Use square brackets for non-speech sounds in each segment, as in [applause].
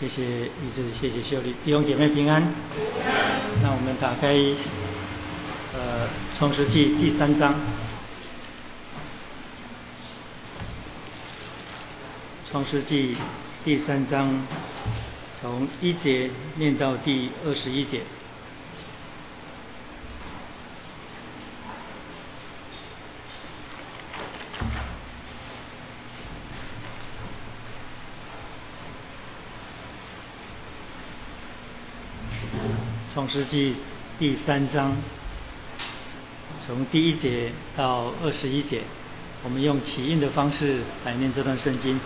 谢谢一直谢谢秀丽弟兄姐妹平安。那我们打开呃创世纪第三章，创世纪第三章从一节念到第二十一节。创世纪第三章，从第一节到二十一节，我们用起印的方式来念这段圣经。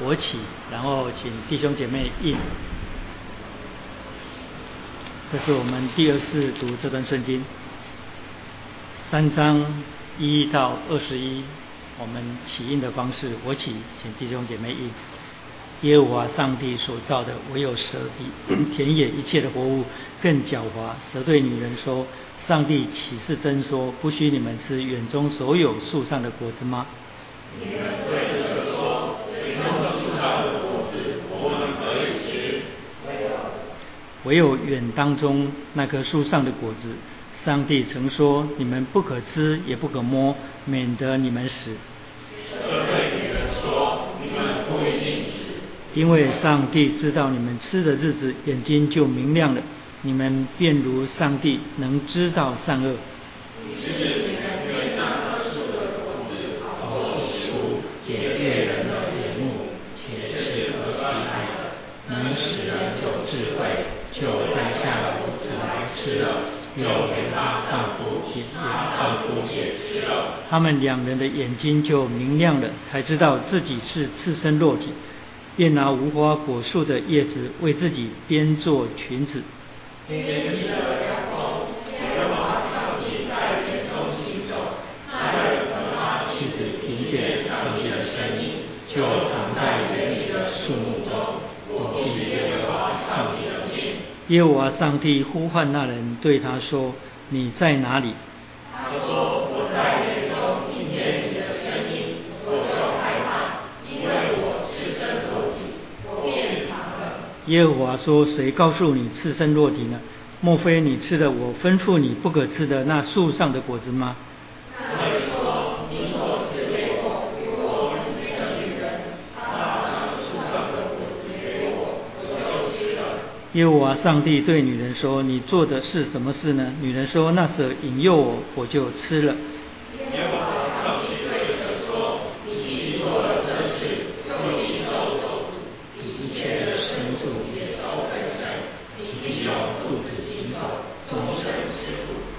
我起，然后请弟兄姐妹印。这是我们第二次读这段圣经，三章一到二十一，我们起印的方式，我起，请弟兄姐妹印。耶和华上帝所造的，唯有蛇比田野一切的活物更狡猾。蛇对女人说：“上帝岂是真说，不许你们吃园中所有树上的果子吗？”女人对蛇说：“园中树上的果子，我们可以吃。”唯有园当中那棵树上的果子，上帝曾说：“你们不可吃，也不可摸，免得你们死。”因为上帝知道你们吃的日子，眼睛就明亮了，你们便如上帝能知道善恶。他，们两人的眼睛就明亮了，才知道自己是赤身裸体。便拿无花果树的叶子为自己编做裙子。耶和华上帝在园中行走，那人和他妻子听见上帝的声音，就藏在园里的树木中，躲避耶和华上帝的面。耶和华上帝呼唤那人，对他说：“你在哪里？”他说：“我在园中听见你的声音，我就害怕，因为我。”耶和华说：“谁告诉你赤身落体呢？莫非你吃了我吩咐你不可吃的那树上的果子吗？”耶和华上帝对女人说：“你做的是什么事呢？”女人说：“那是引诱我，我就吃了。”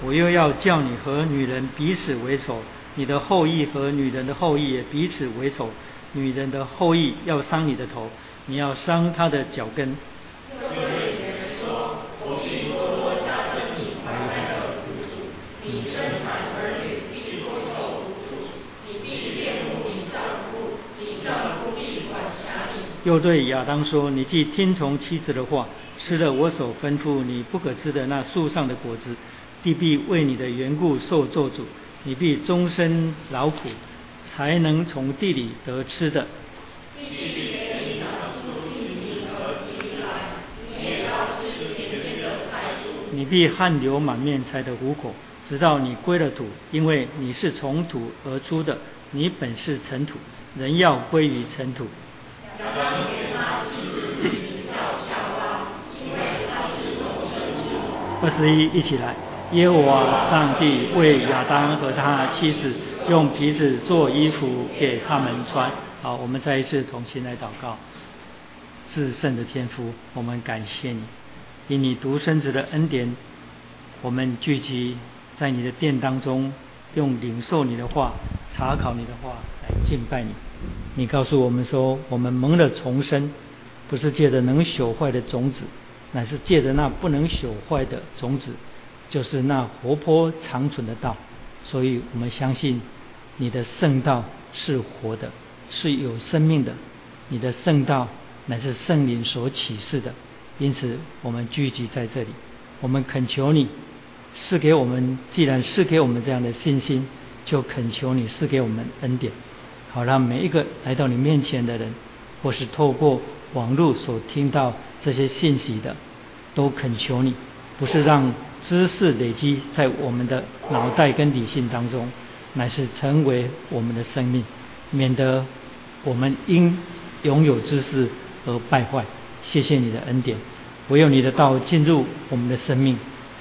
我又要叫你和女人彼此为仇，你的后裔和女人的后裔也彼此为仇。女人的后裔要伤你的头，你要伤她的脚跟。又对亚当说：“你既听从妻子的话，吃了我所吩咐你不可吃的那树上的果子。”地必为你的缘故受咒诅，你必终身劳苦，才能从地里得吃的。你必汗流满面才得糊口，直到你归了土，因为你是从土而出的，你本是尘土，人要归于尘土。二十一，一起来。耶和华上帝为亚当和他妻子用皮子做衣服给他们穿。好，我们再一次同心来祷告。至圣的天父，我们感谢你，以你独生子的恩典，我们聚集在你的殿当中，用领受你的话、查考你的话来敬拜你。你告诉我们说，我们蒙了重生，不是借着能朽坏的种子，乃是借着那不能朽坏的种子。就是那活泼长存的道，所以我们相信你的圣道是活的，是有生命的。你的圣道乃是圣灵所启示的，因此我们聚集在这里，我们恳求你赐给我们，既然赐给我们这样的信心，就恳求你赐给我们恩典，好让每一个来到你面前的人，或是透过网络所听到这些信息的，都恳求你，不是让知识累积在我们的脑袋跟理性当中，乃是成为我们的生命，免得我们因拥有知识而败坏。谢谢你的恩典，唯有你的道进入我们的生命，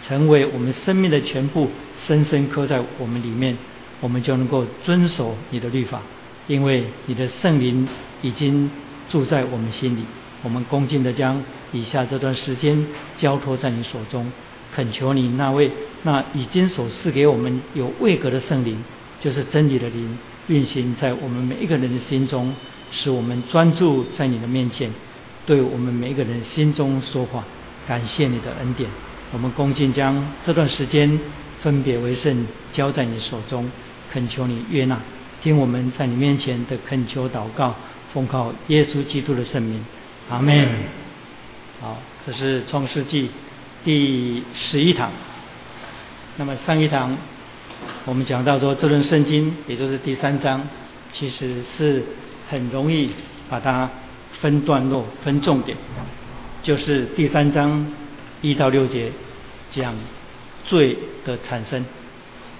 成为我们生命的全部，深深刻在我们里面，我们就能够遵守你的律法，因为你的圣灵已经住在我们心里。我们恭敬的将以下这段时间交托在你手中，恳求你那位那已经所赐给我们有位格的圣灵，就是真理的灵，运行在我们每一个人的心中，使我们专注在你的面前。对我们每一个人心中说话，感谢你的恩典。我们恭敬将这段时间分别为圣交在你手中，恳求你悦纳，听我们在你面前的恳求祷告，奉靠耶稣基督的圣名，阿门。好，这是创世纪第十一堂。那么上一堂我们讲到说，这段圣经也就是第三章，其实是很容易把它。分段落、分重点，就是第三章一到六节讲罪的产生，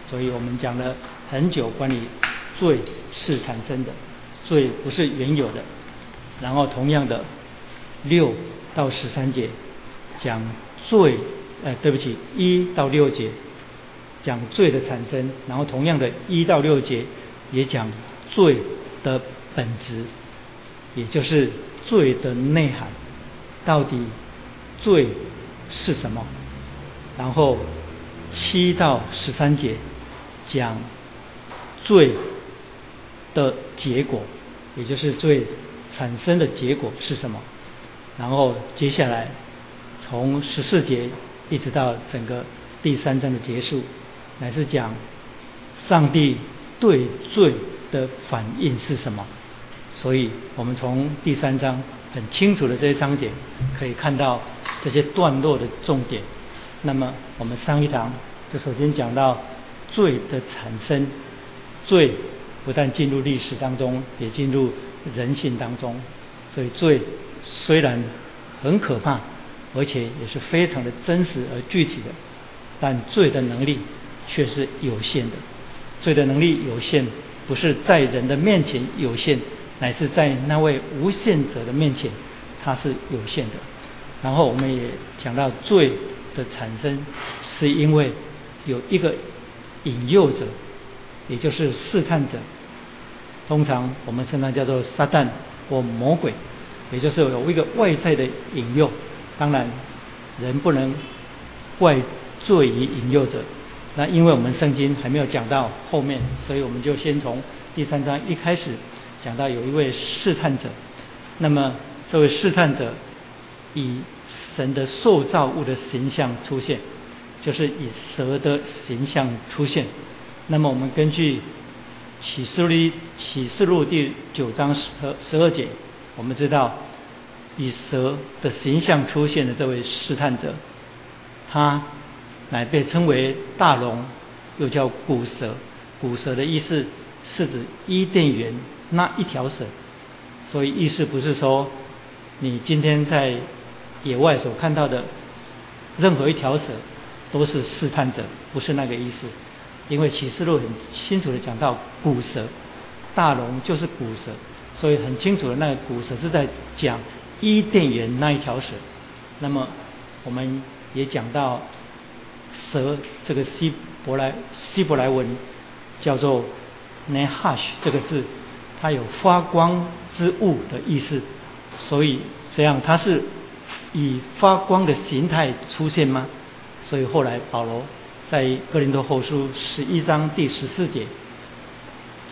所以我们讲了很久关于罪是产生的，罪不是原有的。然后同样的六到十三节讲罪，呃，对不起，一到六节讲罪的产生，然后同样的一到六节也讲罪的本质。也就是罪的内涵，到底罪是什么？然后七到十三节讲罪的结果，也就是罪产生的结果是什么？然后接下来从十四节一直到整个第三章的结束，乃是讲上帝对罪的反应是什么？所以，我们从第三章很清楚的这些章节可以看到这些段落的重点。那么，我们上一堂就首先讲到罪的产生，罪不但进入历史当中，也进入人性当中。所以，罪虽然很可怕，而且也是非常的真实而具体的，但罪的能力却是有限的。罪的能力有限，不是在人的面前有限。乃是在那位无限者的面前，它是有限的。然后我们也讲到罪的产生，是因为有一个引诱者，也就是试探者。通常我们称它叫做撒旦或魔鬼，也就是有一个外在的引诱。当然，人不能怪罪于引诱者。那因为我们圣经还没有讲到后面，所以我们就先从第三章一开始。讲到有一位试探者，那么这位试探者以神的塑造物的形象出现，就是以蛇的形象出现。那么我们根据启示录启示录第九章十十二节，我们知道以蛇的形象出现的这位试探者，他乃被称为大龙，又叫古蛇。古蛇的意思是指伊甸园。那一条蛇，所以意思不是说你今天在野外所看到的任何一条蛇都是试探者，不是那个意思。因为启示录很清楚的讲到古蛇大龙就是古蛇，所以很清楚的那个古蛇是在讲伊甸园那一条蛇。那么我们也讲到蛇这个希伯来希伯来文叫做 nehash 这个字。它有发光之物的意思，所以这样它是以发光的形态出现吗？所以后来保罗在哥林多后书十一章第十四节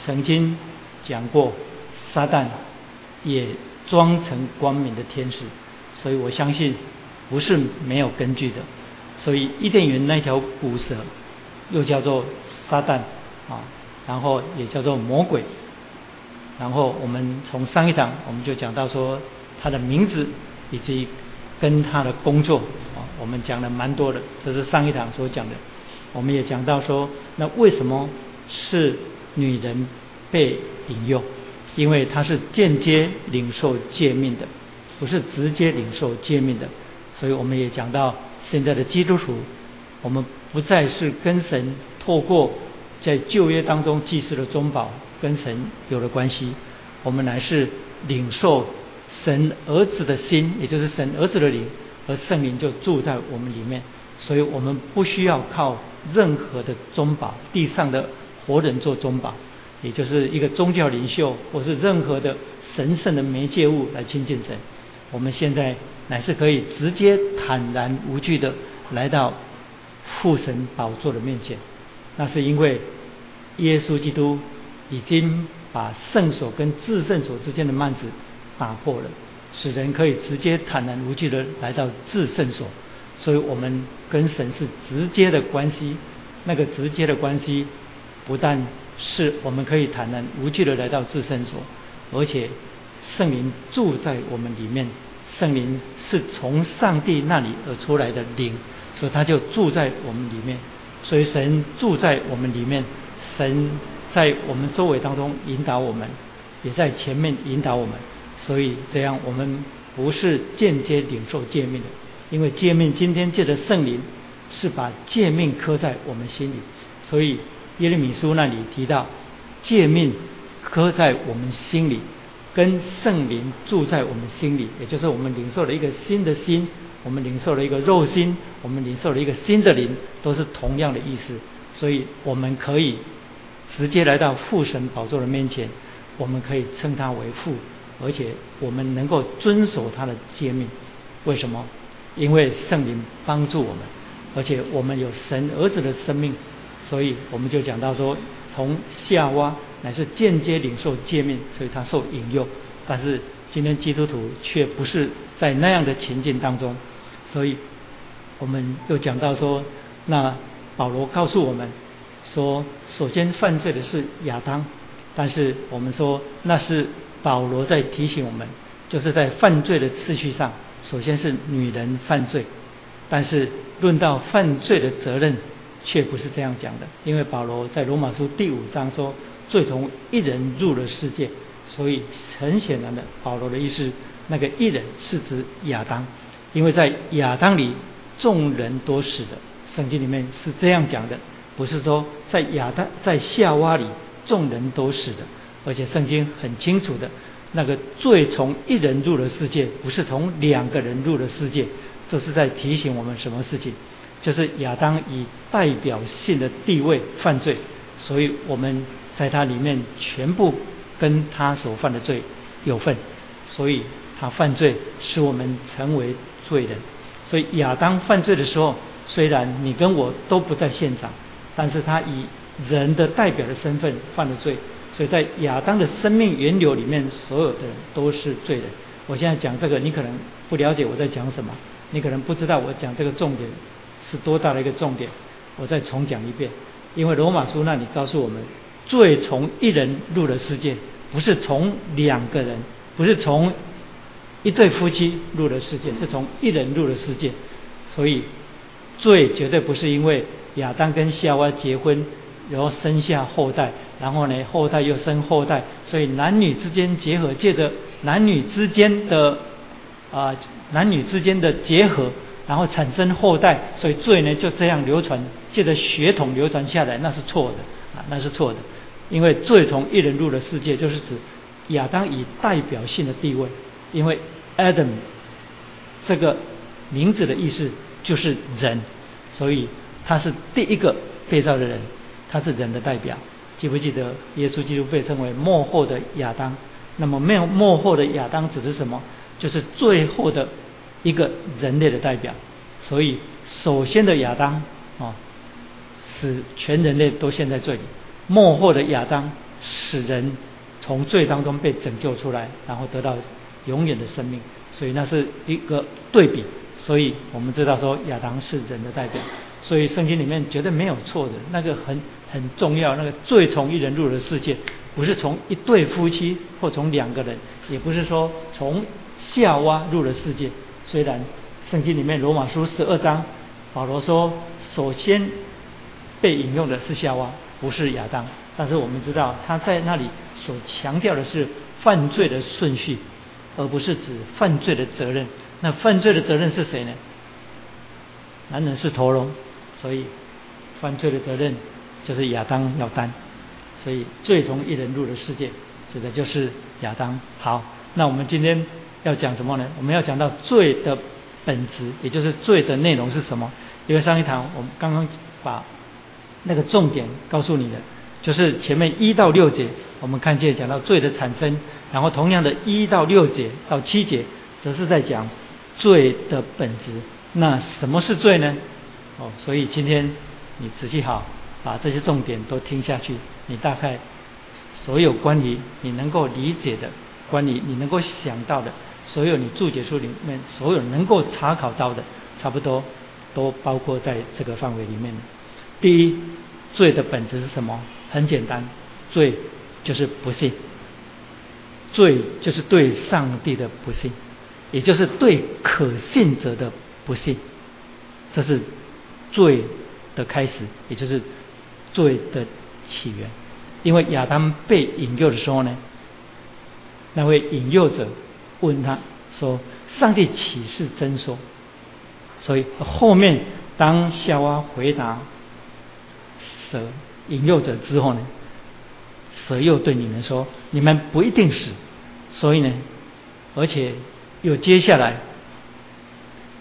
曾经讲过，撒旦也装成光明的天使，所以我相信不是没有根据的。所以伊甸园那条古蛇又叫做撒旦啊，然后也叫做魔鬼。然后我们从上一堂我们就讲到说他的名字以及跟他的工作啊，我们讲了蛮多的，这是上一堂所讲的。我们也讲到说，那为什么是女人被引诱？因为他是间接领受诫命的，不是直接领受诫命的。所以我们也讲到，现在的基督徒，我们不再是跟神透过在旧约当中祭祀的中保跟神有了关系，我们乃是领受神儿子的心，也就是神儿子的灵，而圣灵就住在我们里面。所以我们不需要靠任何的中保，地上的活人做中保，也就是一个宗教领袖或是任何的神圣的媒介物来亲近神。我们现在乃是可以直接坦然无惧的来到父神宝座的面前。那是因为耶稣基督已经把圣所跟至圣所之间的幔子打破了，使人可以直接坦然无惧的来到至圣所。所以我们跟神是直接的关系，那个直接的关系，不但是我们可以坦然无惧的来到至圣所，而且圣灵住在我们里面，圣灵是从上帝那里而出来的灵，所以他就住在我们里面。所以神住在我们里面，神在我们周围当中引导我们，也在前面引导我们。所以这样我们不是间接领受诫命的。因为诫命今天借着圣灵是把诫命刻在我们心里，所以耶利米书那里提到诫命刻在我们心里，跟圣灵住在我们心里，也就是我们领受了一个新的心，我们领受了一个肉心，我们领受了一个新的灵，都是同样的意思。所以我们可以直接来到父神宝座的面前，我们可以称他为父，而且我们能够遵守他的诫命。为什么？因为圣灵帮助我们，而且我们有神儿子的生命，所以我们就讲到说，从夏娃乃是间接领受诫命，所以他受引诱。但是今天基督徒却不是在那样的情境当中，所以我们又讲到说，那保罗告诉我们说，首先犯罪的是亚当，但是我们说那是保罗在提醒我们，就是在犯罪的次序上。首先是女人犯罪，但是论到犯罪的责任，却不是这样讲的。因为保罗在罗马书第五章说，罪从一人入了世界，所以很显然的，保罗的意思，那个一人是指亚当，因为在亚当里众人都死的。圣经里面是这样讲的，不是说在亚当在夏娃里众人都死的，而且圣经很清楚的。那个罪从一人入了世界，不是从两个人入了世界，这是在提醒我们什么事情？就是亚当以代表性的地位犯罪，所以我们在他里面全部跟他所犯的罪有份，所以他犯罪使我们成为罪人。所以亚当犯罪的时候，虽然你跟我都不在现场，但是他以人的代表的身份犯了罪。所以在亚当的生命源流里面，所有的人都是罪人。我现在讲这个，你可能不了解我在讲什么，你可能不知道我讲这个重点是多大的一个重点。我再重讲一遍，因为罗马书那里告诉我们，罪从一人入了世界，不是从两个人，不是从一对夫妻入了世界，是从一人入了世界。所以罪绝对不是因为亚当跟夏娃结婚。然后生下后代，然后呢，后代又生后代，所以男女之间结合，借着男女之间的啊男女之间的结合，然后产生后代，所以罪呢就这样流传，借着血统流传下来，那是错的啊，那是错的，因为罪从一人入了世界，就是指亚当以代表性的地位，因为 Adam 这个名字的意思就是人，所以他是第一个被造的人。他是人的代表，记不记得耶稣基督被称为末后的亚当？那么没有末后的亚当指的是什么？就是最后的一个人类的代表。所以首先的亚当啊，使全人类都陷在罪里；末后的亚当使人从罪当中被拯救出来，然后得到永远的生命。所以那是一个对比。所以我们知道说亚当是人的代表。所以圣经里面绝对没有错的，那个很很重要。那个罪从一人入了世界，不是从一对夫妻或从两个人，也不是说从夏娃入了世界。虽然圣经里面罗马书十二章保罗说，首先被引用的是夏娃，不是亚当。但是我们知道他在那里所强调的是犯罪的顺序，而不是指犯罪的责任。那犯罪的责任是谁呢？男人是头龙，所以犯罪的责任就是亚当要担。所以最终一人入的世界，指的就是亚当。好，那我们今天要讲什么呢？我们要讲到罪的本质，也就是罪的内容是什么？因为上一堂我们刚刚把那个重点告诉你的，就是前面一到六节，我们看见讲到罪的产生，然后同样的一到六节到七节，则是在讲罪的本质。那什么是罪呢？哦，所以今天你仔细好把这些重点都听下去，你大概所有关于你能够理解的，关于你能够想到的，所有你注解书里面所有能够查考到的，差不多。都包括在这个范围里面。第一，罪的本质是什么？很简单，罪就是不信，罪就是对上帝的不信，也就是对可信者的不信，这是罪的开始，也就是罪的起源。因为亚当被引诱的时候呢，那位引诱者问他说：“上帝岂是真说？”所以后面当夏娃回答蛇引诱者之后呢，蛇又对你们说：你们不一定死。所以呢，而且又接下来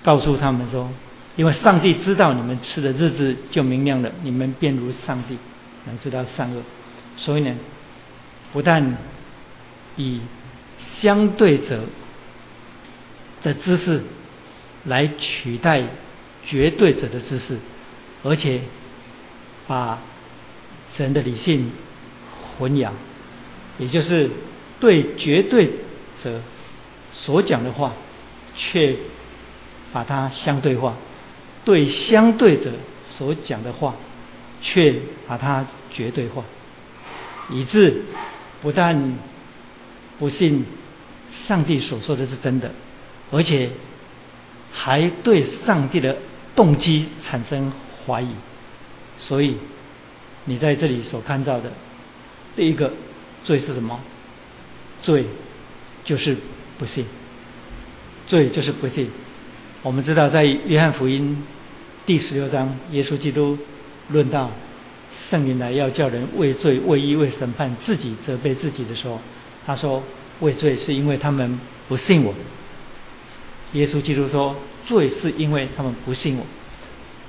告诉他们说：因为上帝知道你们吃的日子就明亮了，你们便如上帝能知道善恶。所以呢，不但以相对者的知识。来取代绝对者的知识，而且把神的理性混淆，也就是对绝对者所讲的话，却把它相对化；对相对者所讲的话，却把它绝对化，以致不但不信上帝所说的是真的，而且。还对上帝的动机产生怀疑，所以你在这里所看到的第一个罪是什么？罪就是不信，罪就是不信。我们知道，在约翰福音第十六章，耶稣基督论到圣灵来要叫人为罪、为义、为审判，自己责备自己的时候，他说：为罪是因为他们不信我。耶稣基督说：“罪是因为他们不信我。”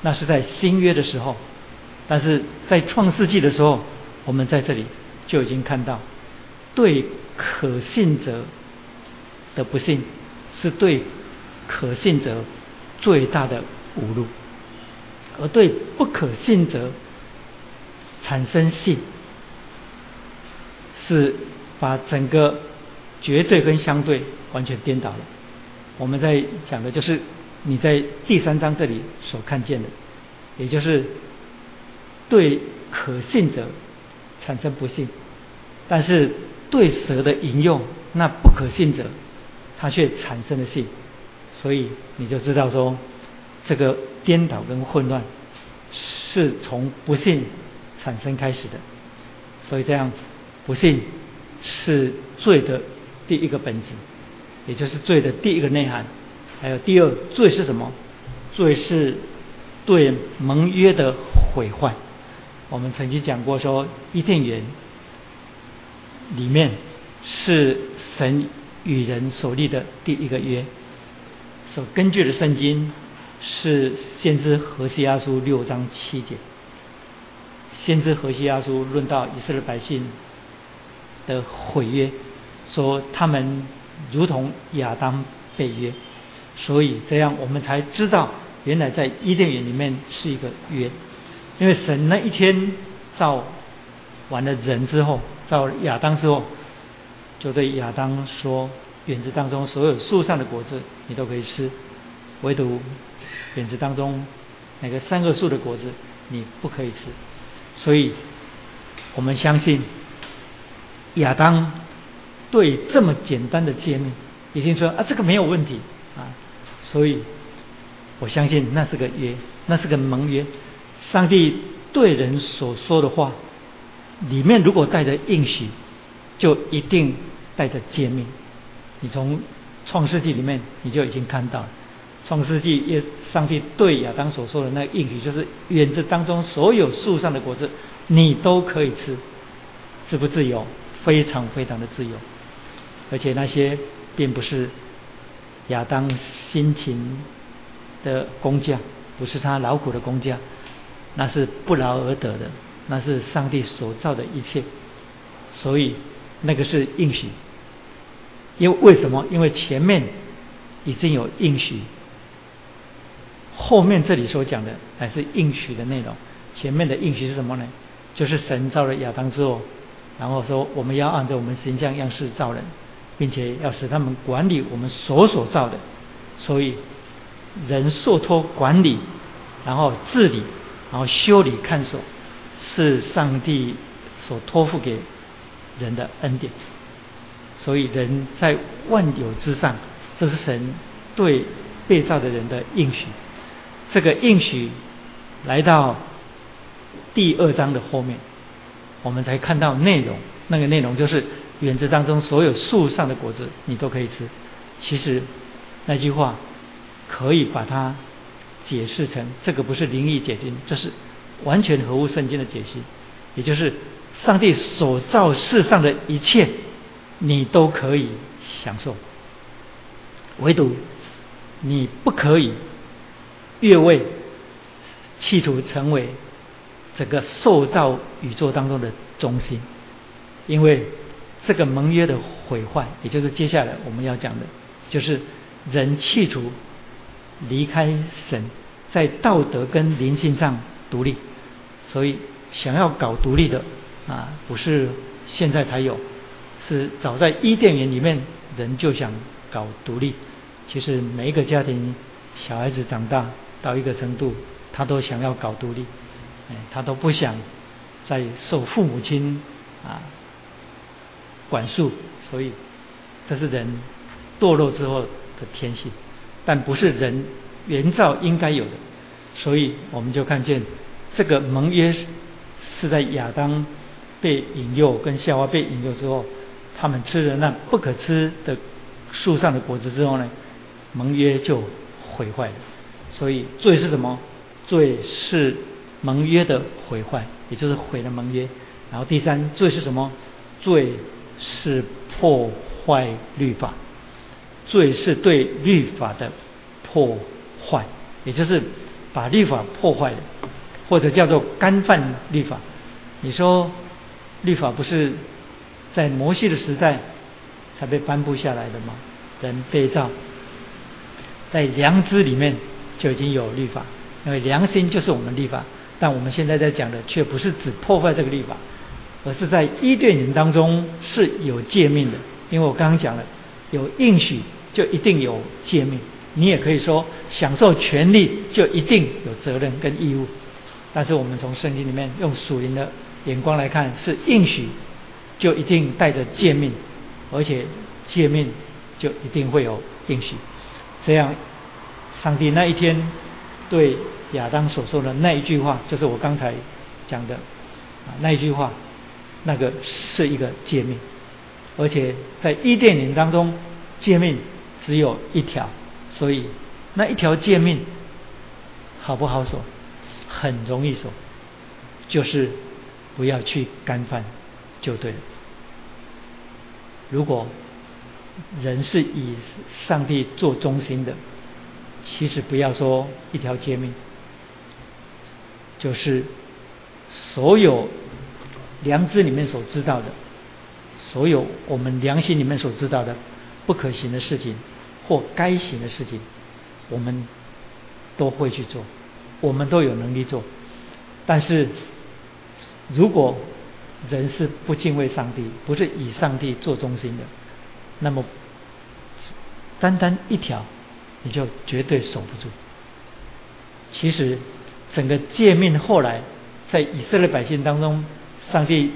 那是在新约的时候，但是在创世纪的时候，我们在这里就已经看到，对可信者的不信，是对可信者最大的侮辱；而对不可信者产生信，是把整个绝对跟相对完全颠倒了。我们在讲的就是你在第三章这里所看见的，也就是对可信者产生不信，但是对蛇的引用，那不可信者他却产生了信，所以你就知道说这个颠倒跟混乱是从不信产生开始的，所以这样不信是罪的第一个本质。也就是罪的第一个内涵，还有第二罪是什么？罪是对盟约的毁坏。我们曾经讲过，说伊甸园里面是神与人所立的第一个约，所根据的圣经是先知何西阿书六章七节。先知何西阿书论到以色列百姓的毁约，说他们。如同亚当被约，所以这样我们才知道，原来在伊甸园里面是一个约。因为神那一天造完了人之后，造亚当之后，就对亚当说：园子当中所有树上的果子你都可以吃，唯独园子当中那个三个树的果子你不可以吃。所以我们相信亚当。对这么简单的诫命，已经说啊，这个没有问题啊，所以我相信那是个约，那是个盟约。上帝对人所说的话，里面如果带着应许，就一定带着诫命。你从创世纪里面你就已经看到了。创世纪，耶上帝对亚当所说的那个应许，就是园子当中所有树上的果子，你都可以吃，自不自由？非常非常的自由。而且那些并不是亚当辛勤的工匠，不是他劳苦的工匠，那是不劳而得的，那是上帝所造的一切。所以那个是应许。因为为什么？因为前面已经有应许。后面这里所讲的乃是应许的内容，前面的应许是什么呢？就是神造了亚当之后，然后说我们要按照我们形象样式造人，并且要使他们管理我们所所造的，所以人受托管理，然后治理，然后修理看守，是上帝所托付给人的恩典。所以人在万有之上，这是神对被造的人的应许。这个应许来到第二章的后面，我们才看到内容。那个内容就是园子当中所有树上的果子，你都可以吃。其实那句话可以把它解释成：这个不是灵异解经，这是完全合乎圣经的解析。也就是上帝所造世上的一切，你都可以享受，唯独你不可以。越位，企图成为整个塑造宇宙当中的中心，因为这个盟约的毁坏，也就是接下来我们要讲的，就是人企图离开神，在道德跟灵性上独立，所以想要搞独立的啊，不是现在才有，是早在伊甸园里面人就想搞独立。其实每一个家庭小孩子长大。到一个程度，他都想要搞独立，他都不想再受父母亲啊管束，所以这是人堕落之后的天性，但不是人原造应该有的，所以我们就看见这个盟约是在亚当被引诱跟夏娃被引诱之后，他们吃了那不可吃的树上的果子之后呢，盟约就毁坏了。所以罪是什么？罪是盟约的毁坏，也就是毁了盟约。然后第三，罪是什么？罪是破坏律法，罪是对律法的破坏，也就是把律法破坏了，或者叫做干犯律法。你说律法不是在摩西的时代才被颁布下来的吗？人被造在良知里面。就已经有律法，因为良心就是我们的律法。但我们现在在讲的却不是只破坏这个律法，而是在伊甸园当中是有诫命的。因为我刚刚讲了，有应许就一定有诫命。你也可以说，享受权利就一定有责任跟义务。但是我们从圣经里面用属灵的眼光来看，是应许就一定带着诫命，而且诫命就一定会有应许，这样。上帝那一天对亚当所说的那一句话，就是我刚才讲的啊那一句话，那个是一个诫命，而且在伊甸园当中，诫命只有一条，所以那一条诫命好不好守？很容易守，就是不要去干犯就对了。如果人是以上帝做中心的。其实不要说一条诫命，就是所有良知里面所知道的，所有我们良心里面所知道的不可行的事情或该行的事情，我们都会去做，我们都有能力做。但是如果人是不敬畏上帝，不是以上帝做中心的，那么单单一条。你就绝对守不住。其实，整个诫命后来在以色列百姓当中，上帝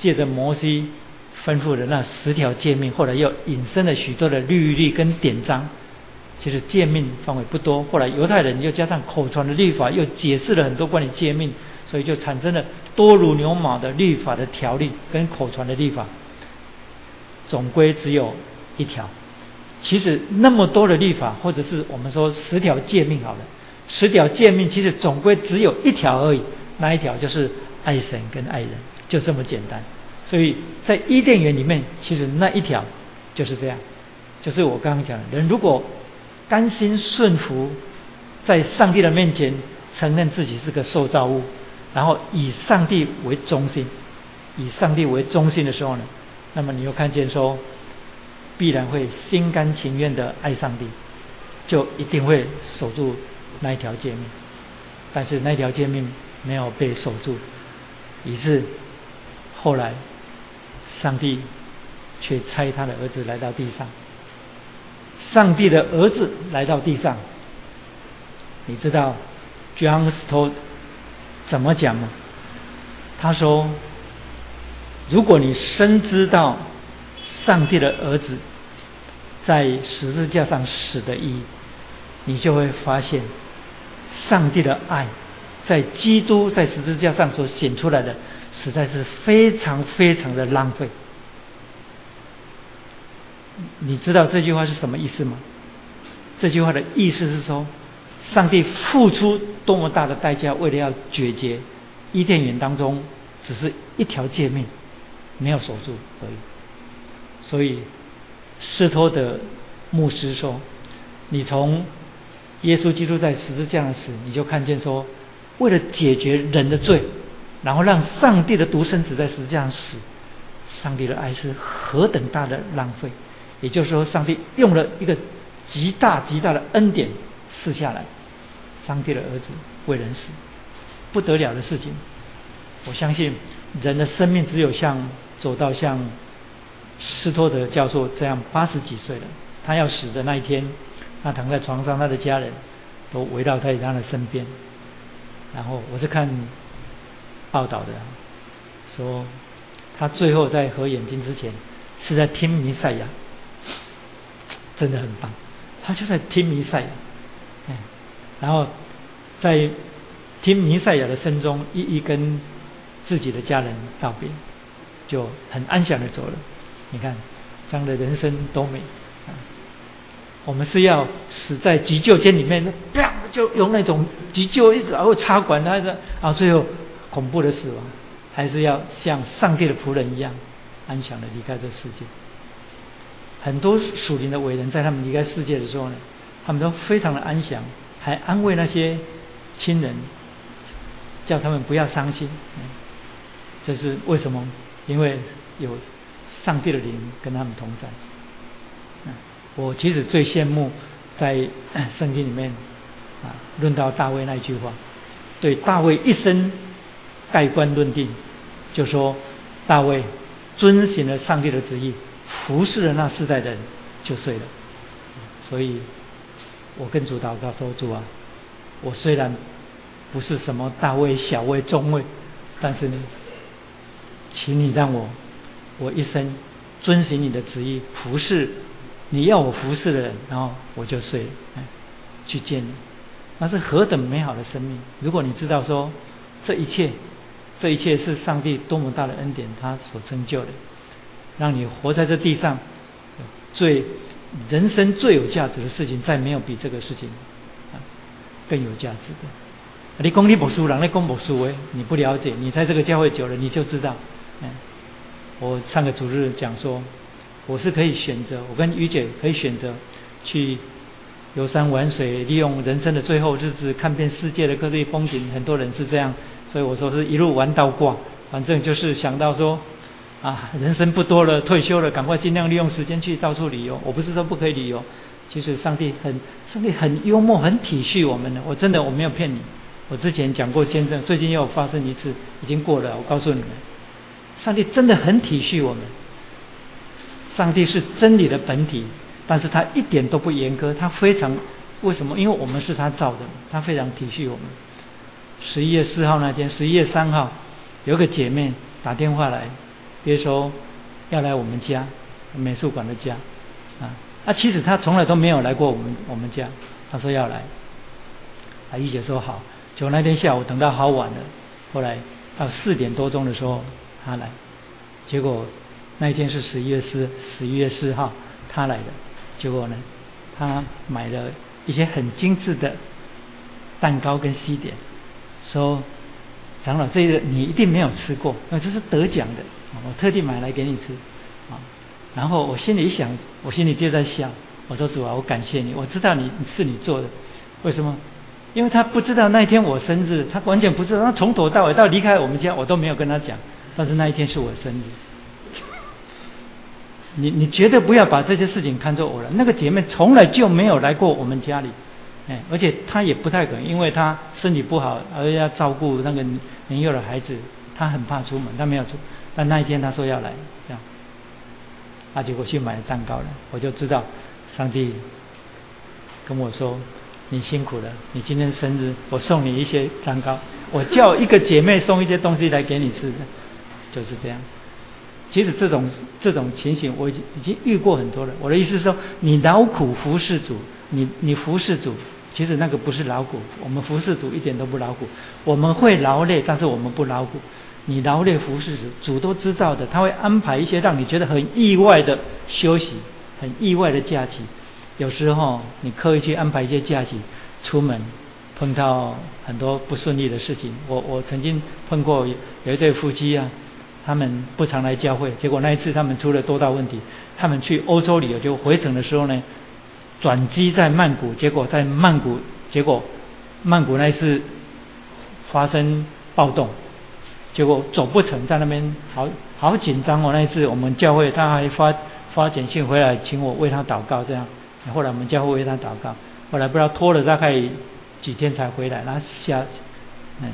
借着摩西吩咐的那十条诫命，后来又引申了许多的律例跟典章。其实诫命范围不多，后来犹太人又加上口传的律法，又解释了很多关于诫命，所以就产生了多如牛毛的律法的条例跟口传的律法。总归只有一条，其实那么多的律法，或者是我们说十条诫命好了，十条诫命其实总归只有一条而已，那一条就是爱神跟爱人，就这么简单。所以在伊甸园里面，其实那一条就是这样，就是我刚刚讲，人如果甘心顺服，在上帝的面前承认自己是个受造物，然后以上帝为中心，以上帝为中心的时候呢，那么你又看见说。必然会心甘情愿的爱上帝，就一定会守住那一条诫命。但是那条诫命没有被守住，以致后来上帝却差他的儿子来到地上。上帝的儿子来到地上，你知道 John Stott 怎么讲吗？他说：“如果你深知道。”上帝的儿子在十字架上死的意义，你就会发现，上帝的爱在基督在十字架上所显出来的，实在是非常非常的浪费。你知道这句话是什么意思吗？这句话的意思是说，上帝付出多么大的代价，为了要解决伊甸园当中只是一条界面没有守住而已。所以，斯托的牧师说：“你从耶稣基督在十字架上死，你就看见说，为了解决人的罪，然后让上帝的独生子在十字架上死，上帝的爱是何等大的浪费。也就是说，上帝用了一个极大极大的恩典赐下来，上帝的儿子为人死，不得了的事情。我相信人的生命只有像走到像。”斯托德教授这样八十几岁了，他要死的那一天，他躺在床上，他的家人都围绕在他的身边。然后我是看报道的，说他最后在合眼睛之前是在听弥赛亚，真的很棒。他就在听弥赛亚，嗯，然后在听弥赛亚的声中，一一跟自己的家人道别，就很安详的走了。你看，这样的人生多美！我们是要死在急救间里面，啪就用那种急救一直然后插管，那个，然后最后恐怖的死亡，还是要像上帝的仆人一样安详的离开这世界。很多属灵的伟人，在他们离开世界的时候呢，他们都非常的安详，还安慰那些亲人，叫他们不要伤心。这是为什么？因为有。上帝的灵跟他们同在。我其实最羡慕在圣经里面啊，论到大卫那句话，对大卫一生盖棺论定，就说大卫遵循了上帝的旨意，服侍了那世代的人就睡了。所以我跟主祷告说：主啊，我虽然不是什么大卫、小卫、中卫，但是呢，请你让我。我一生遵循你的旨意，服侍你要我服侍的人，然后我就睡，去见你，那是何等美好的生命！如果你知道说这一切，这一切是上帝多么大的恩典，他所成就的，让你活在这地上最人生最有价值的事情，再没有比这个事情啊更有价值的。你讲你不书人，你讲不书诶，你不了解，你在这个教会久了，你就知道，嗯。我上个主日讲说，我是可以选择，我跟于姐可以选择去游山玩水，利用人生的最后日子看遍世界的各地风景。很多人是这样，所以我说是一路玩到挂，反正就是想到说啊，人生不多了，退休了，赶快尽量利用时间去到处旅游。我不是说不可以旅游，其实上帝很上帝很幽默，很体恤我们的。我真的我没有骗你，我之前讲过见证，最近又发生一次，已经过了。我告诉你们。上帝真的很体恤我们。上帝是真理的本体，但是他一点都不严格，他非常为什么？因为我们是他造的，他非常体恤我们。十一月四号那天，十一月三号，有个姐妹打电话来，别说要来我们家美术馆的家啊，啊，其实她从来都没有来过我们我们家，她说要来，啊，一姐说好，就那天下午等到好晚了，后来到四点多钟的时候。他来，结果那一天是十一月四十一月四号，他来的。结果呢，他买了一些很精致的蛋糕跟西点，说长老这个你一定没有吃过，那这是得奖的，我特地买来给你吃啊。然后我心里想，我心里就在想，我说主啊，我感谢你，我知道你是你做的，为什么？因为他不知道那一天我生日，他完全不知道，他从头到尾到离开我们家，我都没有跟他讲。但是那一天是我生日，你你绝对不要把这些事情看作偶然。那个姐妹从来就没有来过我们家里，哎，而且她也不太可能，因为她身体不好，而要照顾那个年幼的孩子，她很怕出门，她没有出。但那一天她说要来，这样，啊，结果去买蛋糕了，我就知道上帝跟我说。你辛苦了，你今天生日，我送你一些蛋糕。我叫一个姐妹送一些东西来给你吃的，就是这样。其实这种这种情形，我已经已经遇过很多了。我的意思是说，你劳苦服侍主，你你服侍主，其实那个不是劳苦。我们服侍主一点都不劳苦，我们会劳累，但是我们不劳苦。你劳累服侍主，主都知道的，他会安排一些让你觉得很意外的休息，很意外的假期。有时候你刻意去安排一些假期出门，碰到很多不顺利的事情。我我曾经碰过有一对夫妻啊，他们不常来教会，结果那一次他们出了多大问题？他们去欧洲旅游，就回程的时候呢，转机在曼谷，结果在曼谷，结果曼谷那一次发生暴动，结果走不成，在那边好好紧张哦。那一次我们教会他还发发简讯回来，请我为他祷告，这样。后来我们教会为他祷告，后来不知道拖了大概几天才回来，然后吓，嗯，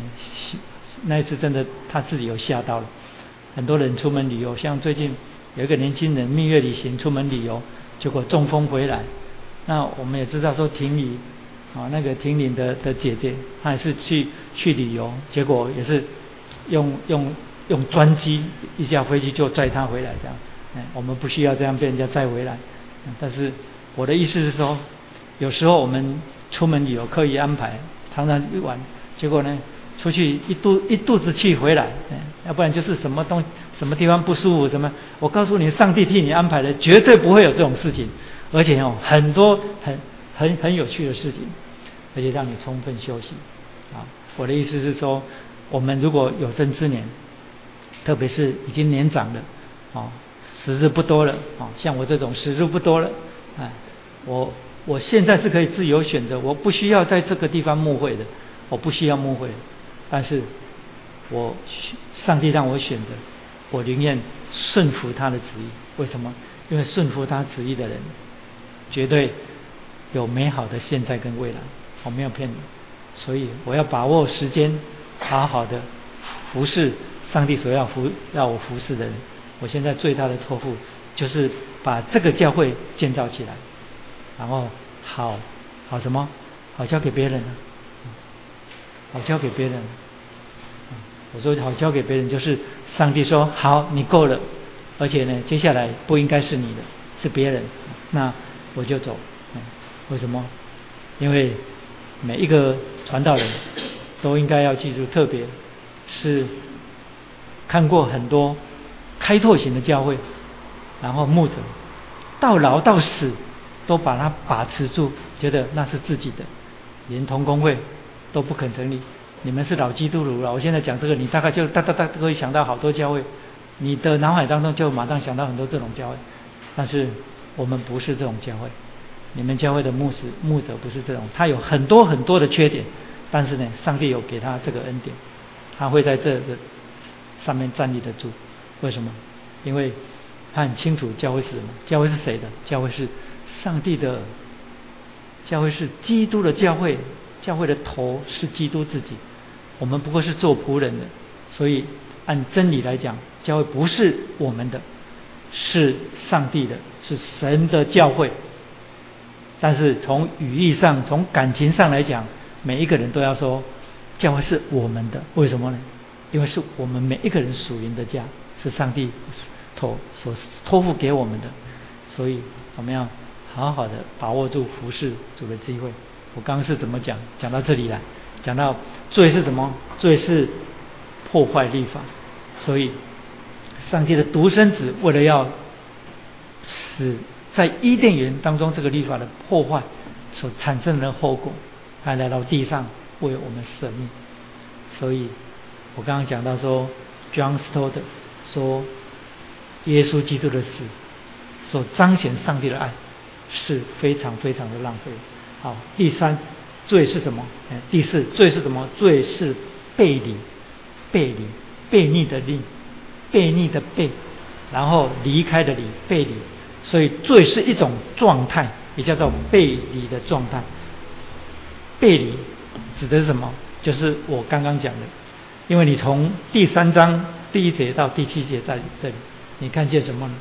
那一次真的他自己有吓到了。很多人出门旅游，像最近有一个年轻人蜜月旅行出门旅游，结果中风回来。那我们也知道说婷里啊，那个婷玲的的姐姐，她也是去去旅游，结果也是用用用专机一架飞机就载她回来这样。哎，我们不需要这样被人家载回来，但是。我的意思是说，有时候我们出门旅游刻意安排，常常一晚，结果呢，出去一肚一肚子气回来，要不然就是什么东什么地方不舒服什么。我告诉你，上帝替你安排的，绝对不会有这种事情，而且哦，很多很很很有趣的事情，而且让你充分休息。啊，我的意思是说，我们如果有生之年，特别是已经年长了，啊，时日不多了，啊，像我这种时日不多了。哎，我我现在是可以自由选择，我不需要在这个地方牧会的，我不需要牧会，但是我上帝让我选择，我宁愿顺服他的旨意。为什么？因为顺服他旨意的人，绝对有美好的现在跟未来。我没有骗你，所以我要把握时间，好好的服侍上帝所要服要我服侍的人。我现在最大的托付就是。把这个教会建造起来，然后好好什么？好交给别人，好交给别人。我说好交给别人，就是上帝说好，你够了，而且呢，接下来不应该是你的，是别人，那我就走。为什么？因为每一个传道人都应该要记住，特别是看过很多开拓型的教会。然后牧者到老到死都把它把持住，觉得那是自己的，连同工会都不肯成立。你们是老基督徒了，我现在讲这个，你大概就哒哒哒可以想到好多教会，你的脑海当中就马上想到很多这种教会。但是我们不是这种教会，你们教会的牧师牧者不是这种，他有很多很多的缺点，但是呢，上帝有给他这个恩典，他会在这个上面站立得住。为什么？因为。他很清楚教会是什么，教会是谁的？教会是上帝的，教会是基督的教会，教会的头是基督自己。我们不过是做仆人的，所以按真理来讲，教会不是我们的，是上帝的，是神的教会。但是从语义上、从感情上来讲，每一个人都要说，教会是我们的。为什么呢？因为是我们每一个人属灵的家，是上帝。托所托付给我们的，所以我们要好好的把握住服侍主的机会。我刚刚是怎么讲？讲到这里来，讲到罪是什么？罪是破坏律法。所以，上帝的独生子为了要使在伊甸园当中这个律法的破坏所产生的后果，还来到地上为我们舍命。所以，我刚刚讲到说，John Stott 说，耶稣基督的死所彰显上帝的爱是非常非常的浪费。好，第三，罪是什么？第四，罪是什么？罪是背离，背离，背逆的逆，背逆的背，然后离开的离，背离。所以，罪是一种状态，也叫做背离的状态。背离指的是什么？就是我刚刚讲的，因为你从第三章第一节到第七节在这里，你看见什么呢？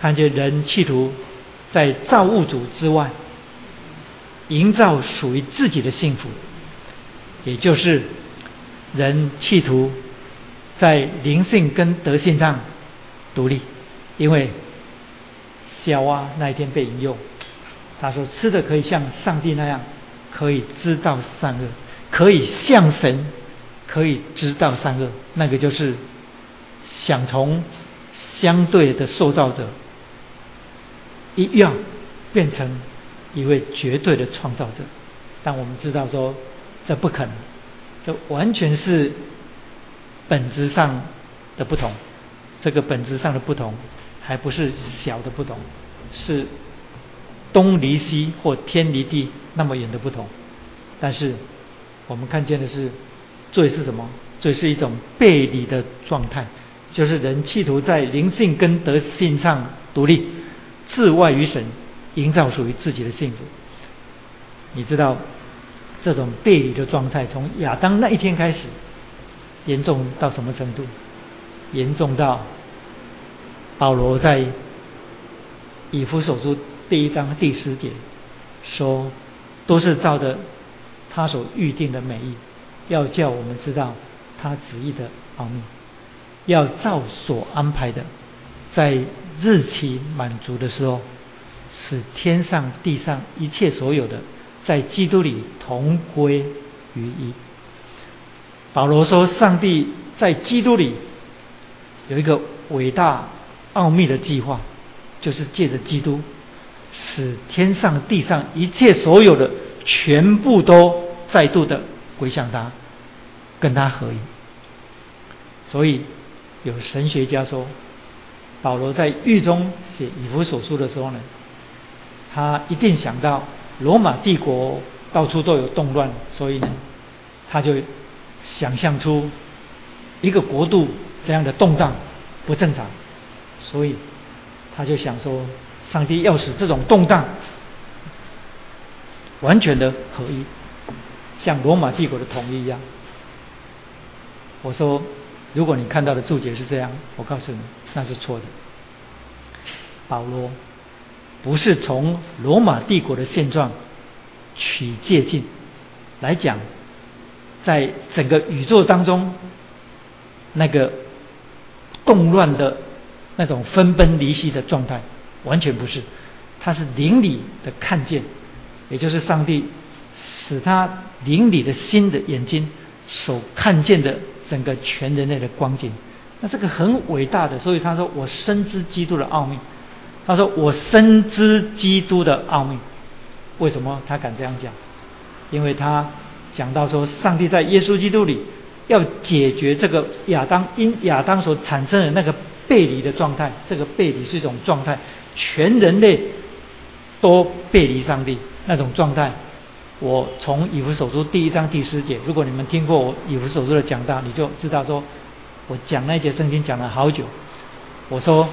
看见人企图在造物主之外。营造属于自己的幸福，也就是人企图在灵性跟德性上独立。因为小蛙那一天被引诱，他说吃的可以像上帝那样，可以知道善恶，可以像神，可以知道善恶。那个就是想从相对的受造者一样变成。一位绝对的创造者，但我们知道说这不可能，这完全是本质上的不同。这个本质上的不同，还不是小的不同，是东离西或天离地那么远的不同。但是我们看见的是，罪是什么？罪是一种背离的状态，就是人企图在灵性跟德性上独立，自外于神。营造属于自己的幸福。你知道这种背离的状态，从亚当那一天开始，严重到什么程度？严重到保罗在以弗所书第一章第十节说，都是照着他所预定的美意，要叫我们知道他旨意的奥秘，要照所安排的，在日期满足的时候。使天上地上一切所有的，在基督里同归于一。保罗说：“上帝在基督里有一个伟大奥秘的计划，就是借着基督，使天上地上一切所有的全部都再度的归向他，跟他合一。”所以有神学家说，保罗在狱中写以弗所书的时候呢。他一定想到罗马帝国到处都有动乱，所以呢，他就想象出一个国度这样的动荡不正常，所以他就想说，上帝要使这种动荡完全的合一，像罗马帝国的统一一样。我说，如果你看到的注解是这样，我告诉你那是错的。保罗。不是从罗马帝国的现状取借鉴来讲，在整个宇宙当中那个动乱的那种分崩离析的状态，完全不是。他是灵里的看见，也就是上帝使他灵里的心的眼睛所看见的整个全人类的光景。那这个很伟大的，所以他说：“我深知基督的奥秘。”他说：“我深知基督的奥秘，为什么他敢这样讲？因为他讲到说，上帝在耶稣基督里要解决这个亚当因亚当所产生的那个背离的状态。这个背离是一种状态，全人类都背离上帝那种状态。我从以弗所书第一章第十节，如果你们听过我以弗所书的讲道，你就知道说，我讲那节圣经讲了好久。我说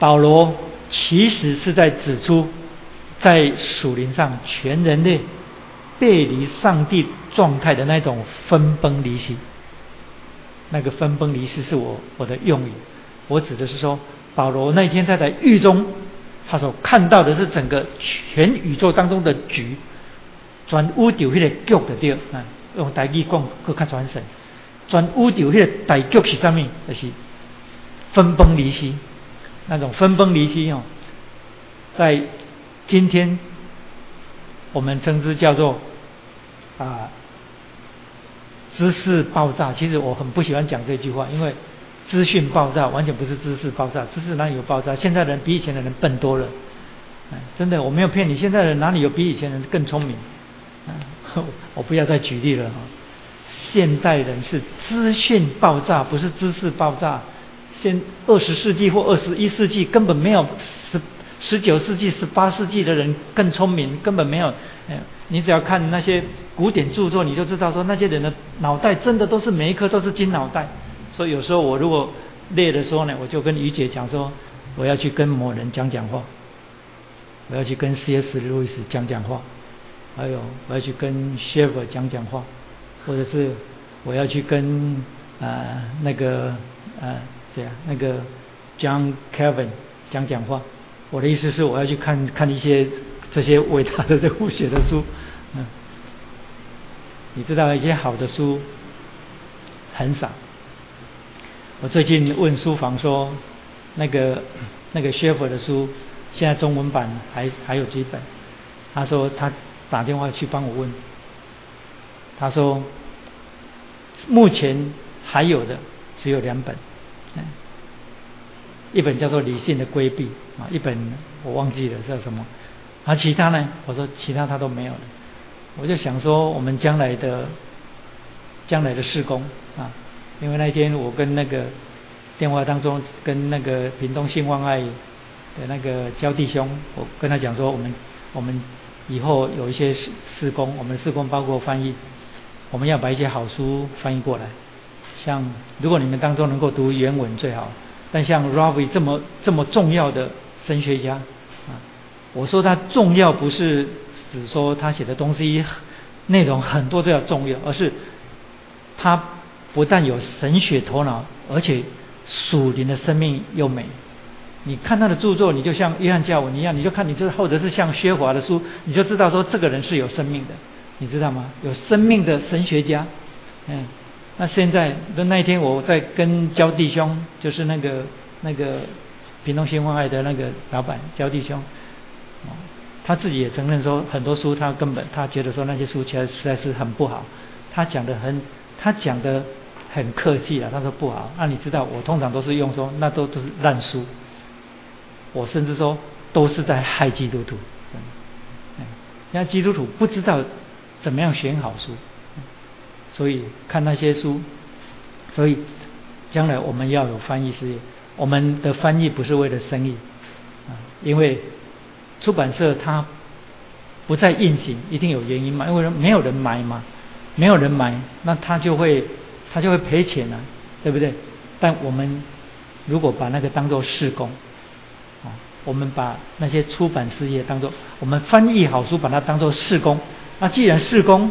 保罗。”其实是在指出，在属灵上全人类背离上帝状态的那种分崩离析。那个分崩离析是我我的用语，我指的是说，保罗那天他在狱中，他所看到的是整个全宇宙当中的局，全宇宙迄个局的对，啊，用大语讲更较传神，转乌丢迄个大局是啥物？就是分崩离析。那种分崩离析哦，在今天我们称之叫做啊知识爆炸。其实我很不喜欢讲这句话，因为资讯爆炸完全不是知识爆炸，知识哪里有爆炸？现在人比以前的人笨多了。真的，我没有骗你。现在人哪里有比以前人更聪明？[laughs] 我不要再举例了哈。现代人是资讯爆炸，不是知识爆炸。现二十世纪或二十一世纪根本没有十十九世纪、十八世纪的人更聪明，根本没有。你只要看那些古典著作，你就知道说那些人的脑袋真的都是每一颗都是金脑袋。所以有时候我如果累的时候呢，我就跟于姐讲说，我要去跟某人讲讲话，我要去跟 C.S. 路易斯讲讲话，还有我要去跟 s h e v e r 讲讲话，或者是我要去跟呃那个呃这样那个 John Kevin 讲讲话。我的意思是我要去看看一些这些伟大的人物写的书，嗯，你知道一些好的书很少。我最近问书房说，那个那个薛佛的书，现在中文版还还有几本？他说他打电话去帮我问，他说目前还有的只有两本，一本叫做《理性的规避》啊，一本我忘记了叫什么，而其他呢？我说其他他都没有了。我就想说，我们将来的将来的施工啊。因为那天我跟那个电话当中跟那个屏东信望爱的那个焦弟兄，我跟他讲说，我们我们以后有一些施施工，我们施工包括翻译，我们要把一些好书翻译过来。像如果你们当中能够读原文最好，但像 Ravi 这么这么重要的神学家啊，我说他重要不是只说他写的东西内容很多都要重要，而是他。不但有神学头脑，而且属灵的生命又美。你看他的著作，你就像约翰加文一样，你就看你这或者是像薛华的书，你就知道说这个人是有生命的，你知道吗？有生命的神学家。嗯，那现在那那一天我在跟焦弟兄，就是那个那个平东新望爱的那个老板焦弟兄，他自己也承认说很多书他根本他觉得说那些书其实实在是很不好，他讲的很他讲的。很客气了，他说不好。那你知道，我通常都是用说，那都都是烂书。我甚至说，都是在害基督徒。嗯，因基督徒不知道怎么样选好书，所以看那些书。所以将来我们要有翻译事业，我们的翻译不是为了生意啊，因为出版社它不再运行，一定有原因嘛，因为没有人买嘛，没有人买，那他就会。他就会赔钱了，对不对？但我们如果把那个当做事工，啊，我们把那些出版事业当做我们翻译好书，把它当做事工。那既然事工，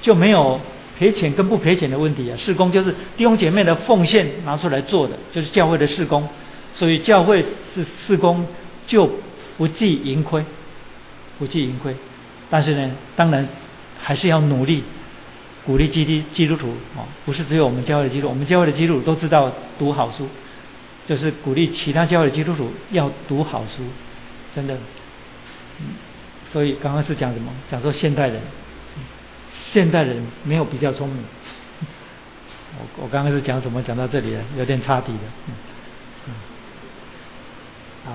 就没有赔钱跟不赔钱的问题啊。事工就是弟兄姐妹的奉献拿出来做的，就是教会的事工。所以教会是事工，就不计盈亏，不计盈亏。但是呢，当然还是要努力。鼓励基督基督徒哦，不是只有我们教会的基督徒，我们教会的基督徒都知道读好书，就是鼓励其他教会的基督徒要读好书，真的。所以刚刚是讲什么？讲说现代人，现代人没有比较聪明。我我刚刚是讲什么？讲到这里了，有点差题了。嗯，好，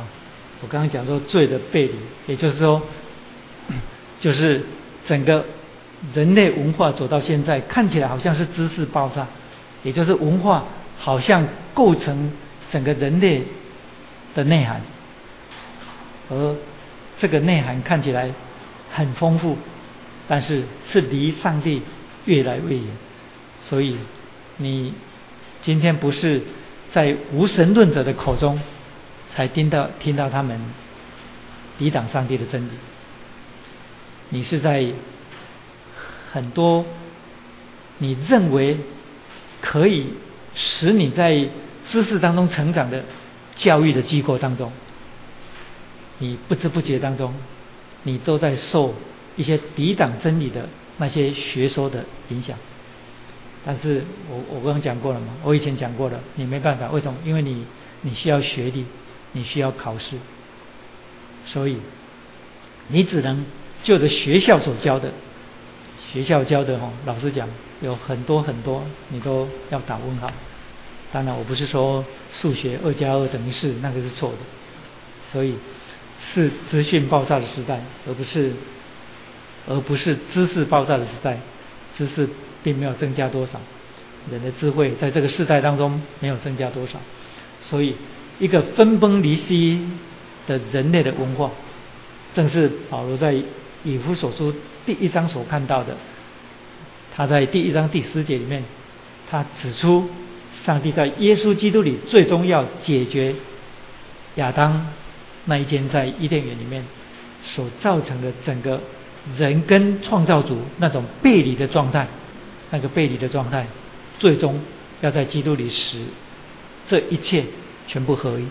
我刚刚讲说罪的背离，也就是说，就是整个。人类文化走到现在，看起来好像是知识爆炸，也就是文化好像构成整个人类的内涵，而这个内涵看起来很丰富，但是是离上帝越来越远。所以你今天不是在无神论者的口中才听到听到他们抵挡上帝的真理，你是在。很多你认为可以使你在知识当中成长的教育的机构当中，你不知不觉当中，你都在受一些抵挡真理的那些学说的影响。但是我我刚刚讲过了嘛，我以前讲过了，你没办法，为什么？因为你你需要学历，你需要考试，所以你只能就着学校所教的。学校教的哈，老师讲有很多很多，你都要打问号。当然，我不是说数学二加二等于四，那个是错的。所以，是资讯爆炸的时代，而不是而不是知识爆炸的时代。知识并没有增加多少，人的智慧在这个时代当中没有增加多少，所以一个分崩离析的人类的文化，正是保罗在以弗所书第一章所看到的。他在第一章第十节里面，他指出上帝在耶稣基督里最终要解决亚当那一天在伊甸园里面所造成的整个人跟创造主那种背离的状态，那个背离的状态，最终要在基督里使这一切全部合一，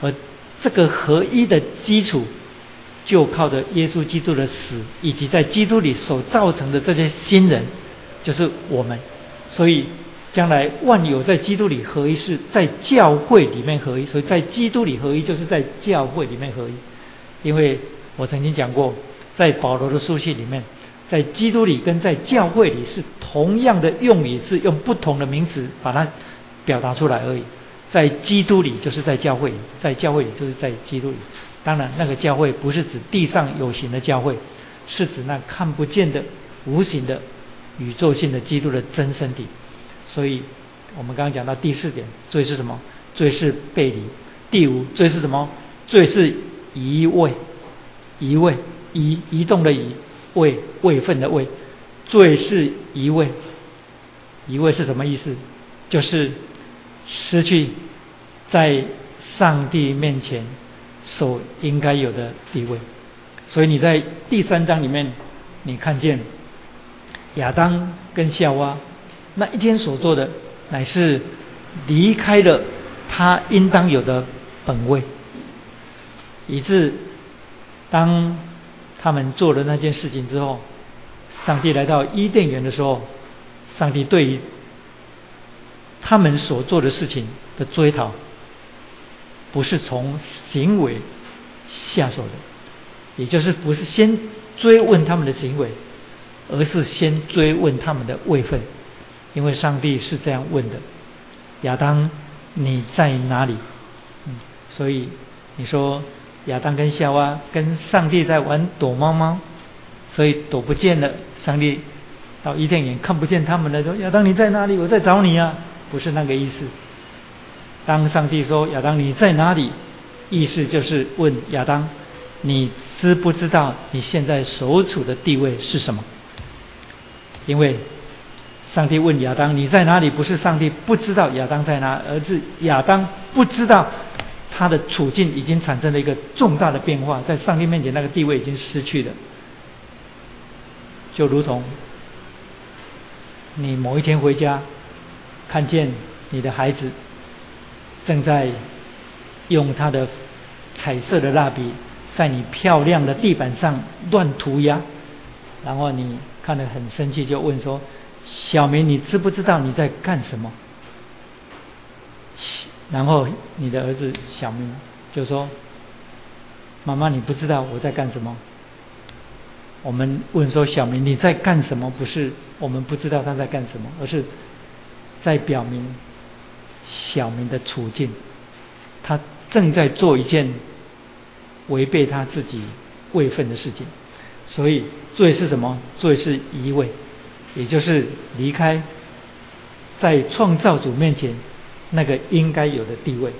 而这个合一的基础。就靠着耶稣基督的死，以及在基督里所造成的这些新人，就是我们。所以将来万有在基督里合一，是在教会里面合一。所以在基督里合一，就是在教会里面合一。因为我曾经讲过，在保罗的书信里面，在基督里跟在教会里是同样的用语，是用不同的名词把它表达出来而已。在基督里就是在教会，在教会里就是在基督里。当然，那个教会不是指地上有形的教会，是指那看不见的、无形的、宇宙性的基督的真身体。所以，我们刚刚讲到第四点，罪是什么？罪是背离。第五，罪是什么？罪是移位，移位，移移动的移，位位份的位。罪是移位，移位是什么意思？就是失去在上帝面前。所应该有的地位，所以你在第三章里面，你看见亚当跟夏娃那一天所做的，乃是离开了他应当有的本位，以致当他们做了那件事情之后，上帝来到伊甸园的时候，上帝对于他们所做的事情的追讨。不是从行为下手的，也就是不是先追问他们的行为，而是先追问他们的位分，因为上帝是这样问的：亚当你在哪里？嗯，所以你说亚当跟夏娃跟上帝在玩躲猫猫，所以躲不见了。上帝到伊甸园看不见他们了，说亚当你在哪里？我在找你啊！不是那个意思。当上帝说亚当你在哪里，意思就是问亚当，你知不知道你现在所处的地位是什么？因为上帝问亚当你在哪里，不是上帝不知道亚当在哪，而是亚当不知道他的处境已经产生了一个重大的变化，在上帝面前那个地位已经失去了，就如同你某一天回家，看见你的孩子。正在用他的彩色的蜡笔在你漂亮的地板上乱涂鸦，然后你看得很生气，就问说：“小明，你知不知道你在干什么？”然后你的儿子小明就说：“妈妈，你不知道我在干什么？”我们问说：“小明，你在干什么？”不是我们不知道他在干什么，而是在表明。小明的处境，他正在做一件违背他自己位分的事情，所以罪是什么？罪是移位，也就是离开在创造主面前那个应该有的地位。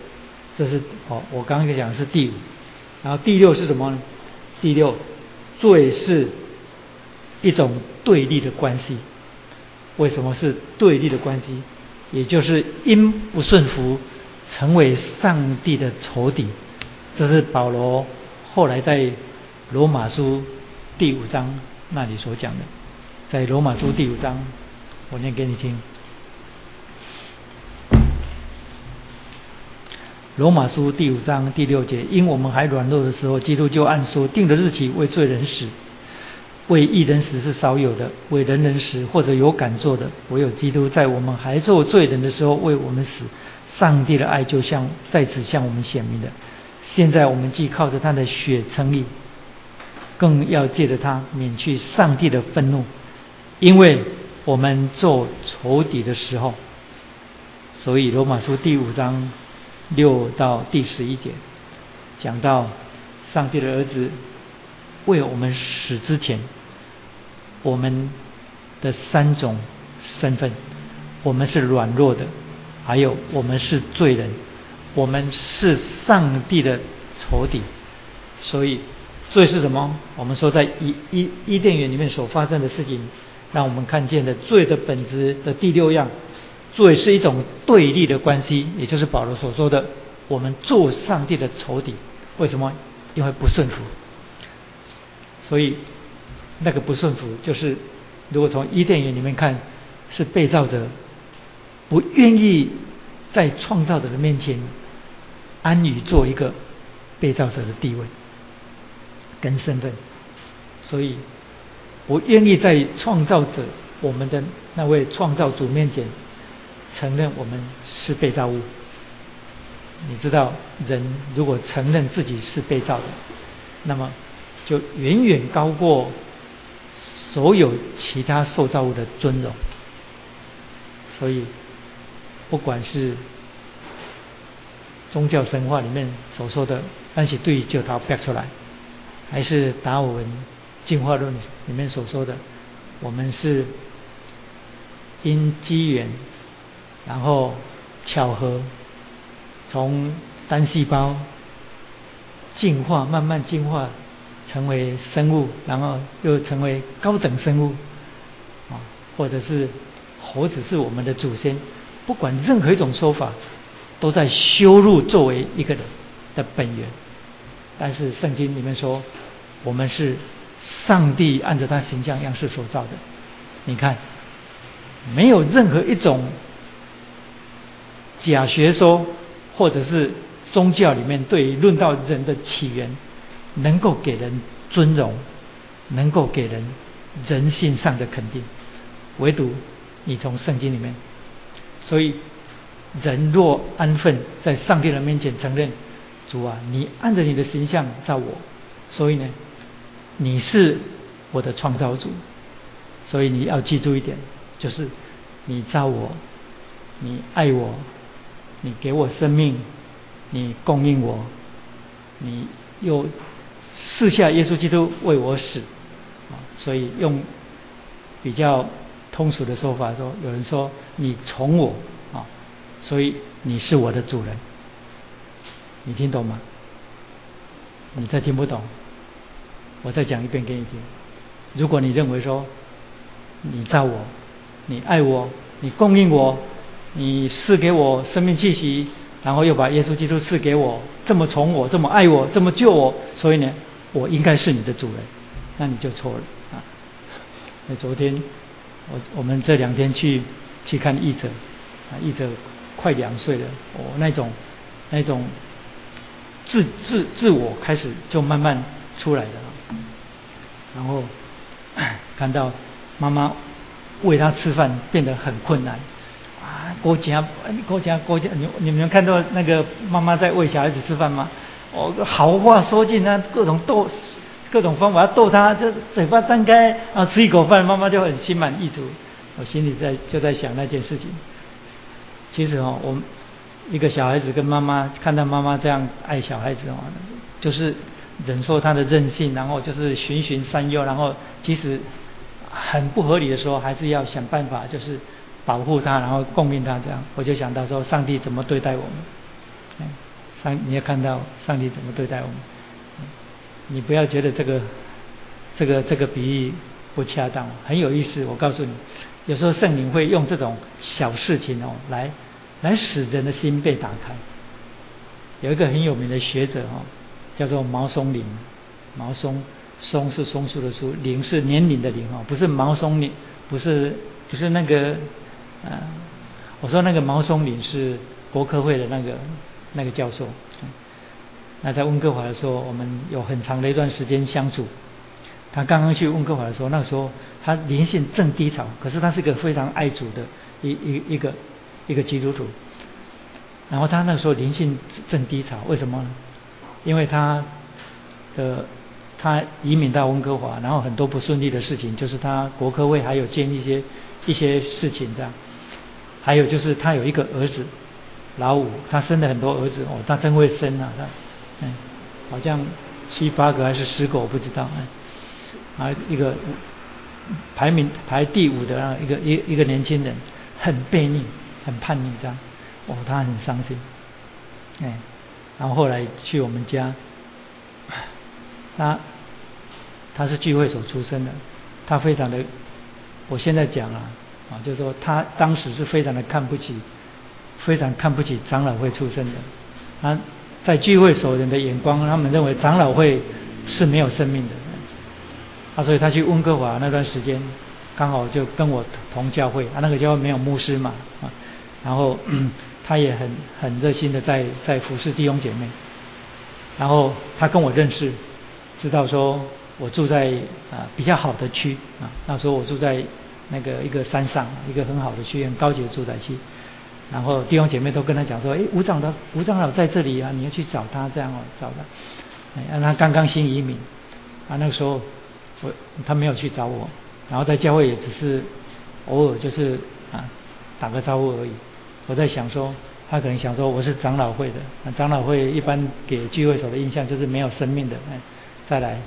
这是哦，我刚刚讲的是第五，然后第六是什么呢？第六，罪是一种对立的关系。为什么是对立的关系？也就是因不顺服，成为上帝的仇敌。这是保罗后来在罗马书第五章那里所讲的。在罗马书第五章，我念给你听。罗马书第五章第六节：因我们还软弱的时候，基督就按说定的日期为罪人死。为一人死是少有的，为人人死或者有敢做的，唯有基督在我们还做罪人的时候为我们死。上帝的爱就像在此向我们显明的。现在我们既靠着他的血称义，更要借着他免去上帝的愤怒，因为我们做仇敌的时候。所以罗马书第五章六到第十一节讲到。上帝的儿子为我们死之前，我们的三种身份：我们是软弱的，还有我们是罪人，我们是上帝的仇敌。所以，罪是什么？我们说在伊伊伊甸园里面所发生的事情，让我们看见的罪的本质的第六样，罪是一种对立的关系，也就是保罗所说的，我们做上帝的仇敌。为什么？因为不顺服。所以，那个不顺服，就是如果从伊甸园里面看，是被造者不愿意在创造者的面前安于做一个被造者的地位。跟身份，所以不愿意在创造者我们的那位创造主面前承认我们是被造物。你知道，人如果承认自己是被造的，那么就远远高过所有其他受造物的尊荣。所以，不管是宗教神话里面所说的，但是对就他逼出来。还是达尔文进化论里面所说的，我们是因机缘，然后巧合，从单细胞进化，慢慢进化成为生物，然后又成为高等生物，啊，或者是猴子是我们的祖先，不管任何一种说法，都在羞辱作为一个人的本源。但是圣经里面说，我们是上帝按照他形象样式所造的。你看，没有任何一种假学说或者是宗教里面对于论到人的起源，能够给人尊荣，能够给人人性上的肯定。唯独你从圣经里面，所以人若安分在上帝的面前承认。主啊，你按着你的形象造我，所以呢，你是我的创造主，所以你要记住一点，就是你造我，你爱我，你给我生命，你供应我，你又赐下耶稣基督为我死，啊，所以用比较通俗的说法说，有人说你宠我啊，所以你是我的主人。你听懂吗？你再听不懂，我再讲一遍给你听。如果你认为说，你造我，你爱我，你供应我，你赐给我生命气息，然后又把耶稣基督赐给我，这么宠我，这么爱我，这么救我，所以呢，我应该是你的主人，那你就错了啊。那昨天我我们这两天去去看译者啊，译者快两岁了，哦，那种那种。自自自我开始就慢慢出来了，然后 [coughs] 看到妈妈喂他吃饭变得很困难啊！国家国家国家，你你们看到那个妈妈在喂小孩子吃饭吗？哦，好话说尽啊，各种逗，各种方法逗他，就嘴巴张开啊，吃一口饭，妈妈就很心满意足。我心里在就在想那件事情。其实哦，我。一个小孩子跟妈妈看到妈妈这样爱小孩子哦，就是忍受他的任性，然后就是循循善诱，然后即使很不合理的时候，还是要想办法，就是保护他，然后供应他这样。我就想到说，上帝怎么对待我们？上你要看到上帝怎么对待我们。你不要觉得这个这个这个比喻不恰当，很有意思。我告诉你，有时候圣灵会用这种小事情哦来。来使人的心被打开。有一个很有名的学者哦，叫做毛松龄。毛松松是松树的树，龄是年龄的龄哦，不是毛松龄，不是不是那个呃，我说那个毛松龄是国科会的那个那个教授。那在温哥华的时候，我们有很长的一段时间相处。他刚刚去温哥华的时候，那时候他灵性正低潮，可是他是个非常爱主的一一一个。一个基督徒，然后他那时候灵性正低潮，为什么呢？因为他的他移民到温哥华，然后很多不顺利的事情，就是他国科会还有建一些一些事情这样，还有就是他有一个儿子老五，他生了很多儿子哦，他真会生啊，他嗯，好像七八个还是十个我不知道，啊，一个排名排第五的啊一个一一个年轻人，很悖逆，很叛逆这样，哦，他很伤心，哎，然后后来去我们家，他他是聚会所出身的，他非常的，我现在讲啊，啊，就是说他当时是非常的看不起，非常看不起长老会出身的，啊。在聚会所人的眼光，他们认为长老会是没有生命的，啊，所以他去温哥华那段时间，刚好就跟我同教会，啊，那个教会没有牧师嘛，啊，然后 [clears throat] 他也很很热心的在在服侍弟兄姐妹，然后他跟我认识，知道说我住在啊比较好的区啊，那时候我住在那个一个山上，一个很好的学院高级的住宅区。然后弟兄姐妹都跟他讲说：“哎，吴长老，吴长老在这里啊，你要去找他，这样哦，找他。哎，他刚刚新移民，啊，那个时候我他没有去找我，然后在教会也只是偶尔就是啊打个招呼而已。我在想说，他可能想说我是长老会的，长老会一般给聚会所的印象就是没有生命的，哎，再来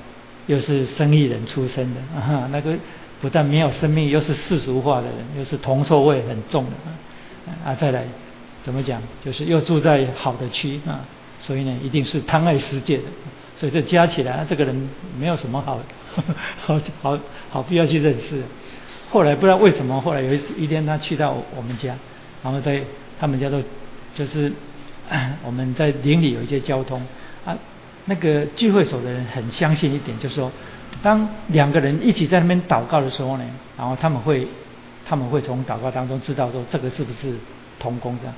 又是生意人出身的，啊，那个不但没有生命，又是世俗化的人，又是铜臭味很重的。”啊，再来怎么讲？就是又住在好的区啊，所以呢，一定是贪爱世界的。所以这加起来，这个人没有什么好 [laughs] 好好好必要去认识。后来不知道为什么，后来有一一天他去到我们家，然后在他们家都就是 [coughs] 我们在邻里有一些交通啊，那个聚会所的人很相信一点，就是说，当两个人一起在那边祷告的时候呢，然后他们会。他们会从祷告当中知道说这个是不是同工的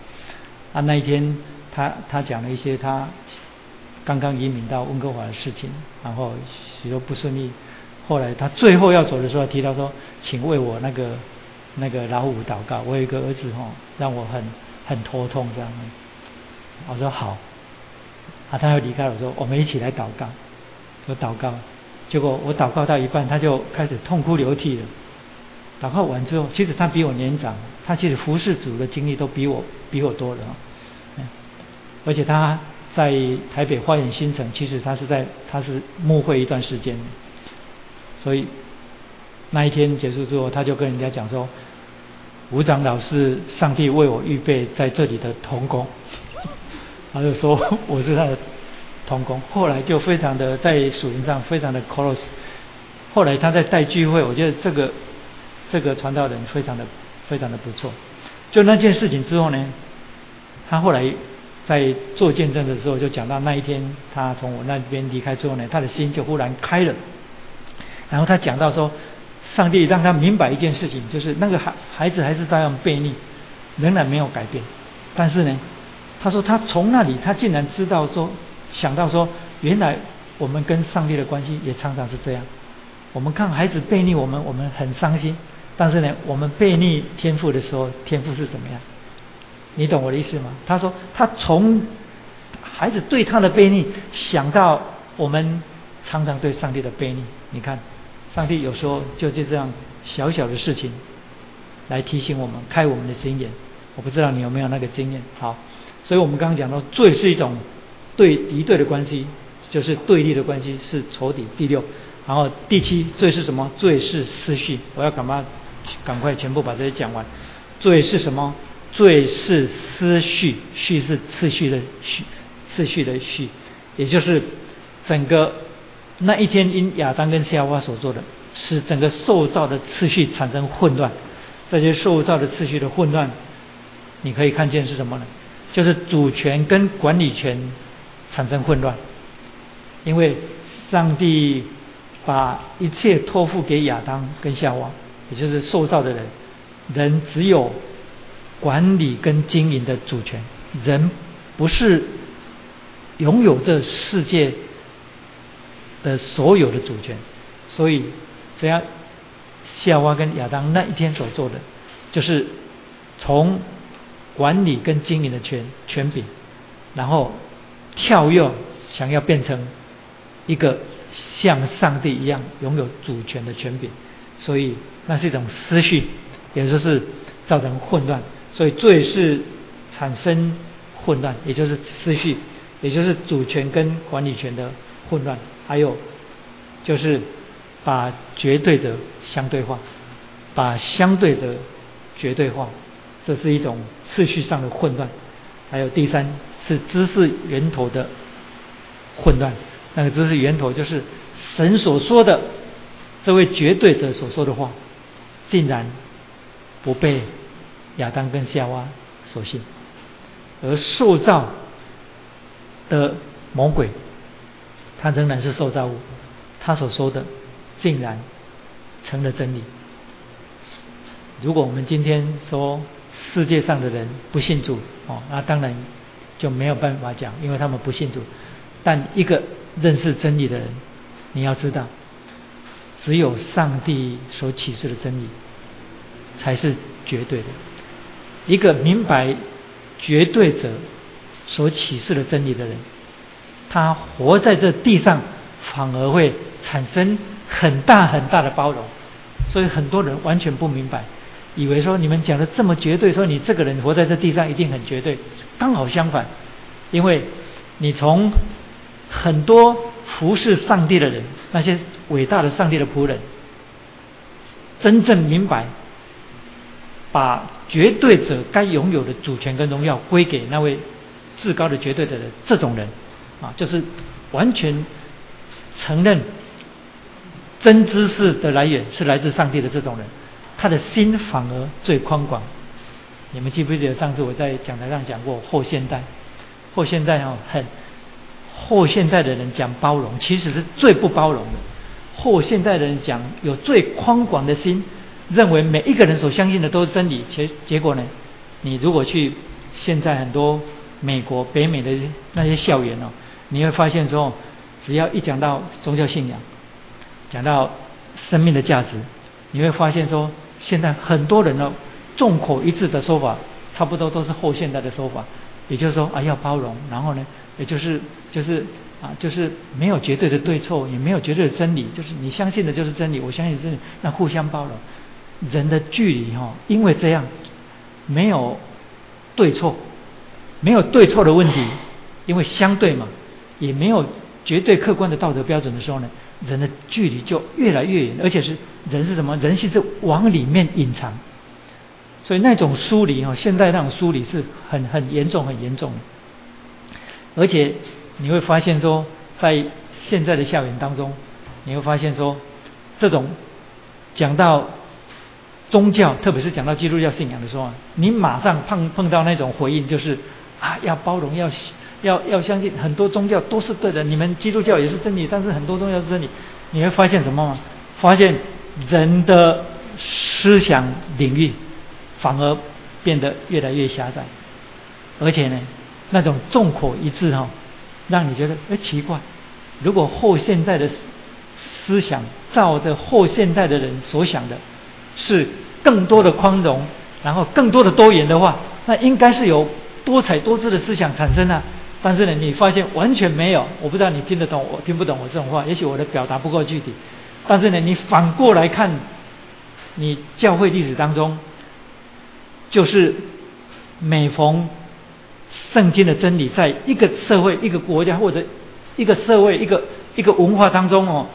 啊？那一天他他讲了一些他刚刚移民到温哥华的事情，然后许多不顺利。后来他最后要走的时候提到说，请为我那个那个老五祷告。我有一个儿子哈，让我很很头痛这样。我说好，啊，他要离开了，我说我们一起来祷告。我祷告，结果我祷告到一半，他就开始痛哭流涕了。祷告完之后，其实他比我年长，他其实服侍主的经历都比我比我多了，而且他在台北花园新城，其实他是在他是牧会一段时间，所以那一天结束之后，他就跟人家讲说，吴长老是上帝为我预备在这里的童工，[laughs] 他就说 [laughs] 我是他的童工，后来就非常的在属灵上非常的 close，后来他在带聚会，我觉得这个。这个传道人非常的非常的不错。就那件事情之后呢，他后来在做见证的时候，就讲到那一天他从我那边离开之后呢，他的心就忽然开了。然后他讲到说，上帝让他明白一件事情，就是那个孩孩子还是照样悖逆，仍然没有改变。但是呢，他说他从那里他竟然知道说，想到说，原来我们跟上帝的关系也常常是这样。我们看孩子悖逆我们，我们很伤心。但是呢，我们背逆天赋的时候，天赋是怎么样？你懂我的意思吗？他说，他从孩子对他的背逆，想到我们常常对上帝的背逆。你看，上帝有时候就就这样小小的事情来提醒我们，开我们的心眼。我不知道你有没有那个经验。好，所以我们刚刚讲到，罪是一种对敌对的关系，就是对立的关系，是仇敌。第六，然后第七，罪是什么？罪是思绪。我要赶快？赶快全部把这些讲完。罪是什么？罪是思绪，序是次序的序，次序的序，也就是整个那一天因亚当跟夏娃所做的，使整个受造的次序产生混乱。这些受造的次序的混乱，你可以看见是什么呢？就是主权跟管理权产生混乱，因为上帝把一切托付给亚当跟夏娃。也就是受造的人，人只有管理跟经营的主权，人不是拥有这世界的所有的主权。所以，这样夏娃跟亚当那一天所做的，就是从管理跟经营的权权柄，然后跳跃，想要变成一个像上帝一样拥有主权的权柄，所以。那是一种思绪，也就是造成混乱，所以罪是产生混乱，也就是思绪，也就是主权跟管理权的混乱，还有就是把绝对的相对化，把相对的绝对化，这是一种次序上的混乱。还有第三是知识源头的混乱，那个知识源头就是神所说的这位绝对者所说的话，竟然不被亚当跟夏娃所信，而受造的魔鬼，他仍然是受造物，他所说的竟然成了真理。如果我们今天说，世界上的人不信主哦，那当然就没有办法讲，因为他们不信主。但一个认识真理的人，你要知道，只有上帝所启示的真理才是绝对的。一个明白绝对者所启示的真理的人，他活在这地上，反而会产生很大很大的包容。所以很多人完全不明白。以为说你们讲的这么绝对，说你这个人活在这地上一定很绝对，刚好相反，因为你从很多服侍上帝的人，那些伟大的上帝的仆人，真正明白把绝对者该拥有的主权跟荣耀归给那位至高的绝对的人，这种人啊，就是完全承认真知识的来源是来自上帝的这种人。他的心反而最宽广。你们记不记得上次我在讲台上讲过后现代？后现代哦，很后现代的人讲包容，其实是最不包容的。后现代的人讲有最宽广的心，认为每一个人所相信的都是真理。结结果呢？你如果去现在很多美国、北美的那些校园哦，你会发现说，只要一讲到宗教信仰，讲到生命的价值，你会发现说。现在很多人呢，众口一致的说法，差不多都是后现代的说法，也就是说啊，要包容，然后呢，也就是就是啊，就是没有绝对的对错，也没有绝对的真理，就是你相信的就是真理，我相信真理，那互相包容。人的距离哈，因为这样没有对错，没有对错的问题，因为相对嘛，也没有绝对客观的道德标准的时候呢。人的距离就越来越远，而且是人是什么？人性是往里面隐藏，所以那种疏离哦，现在那种疏离是很很严重、很严重的。而且你会发现说，在现在的校园当中，你会发现说，这种讲到宗教，特别是讲到基督教信仰的时候，你马上碰碰到那种回应，就是啊，要包容，要。要要相信很多宗教都是对的，你们基督教也是真理，但是很多宗教是真理，你会发现什么吗？发现人的思想领域反而变得越来越狭窄，而且呢，那种众口一致哈，让你觉得哎奇怪，如果后现代的思想照着后现代的人所想的是更多的宽容，然后更多的多元的话，那应该是有多彩多姿的思想产生啊。但是呢，你发现完全没有，我不知道你听得懂，我听不懂我这种话，也许我的表达不够具体。但是呢，你反过来看，你教会历史当中，就是每逢圣经的真理，在一个社会、一个国家或者一个社会、一个一个文化当中哦，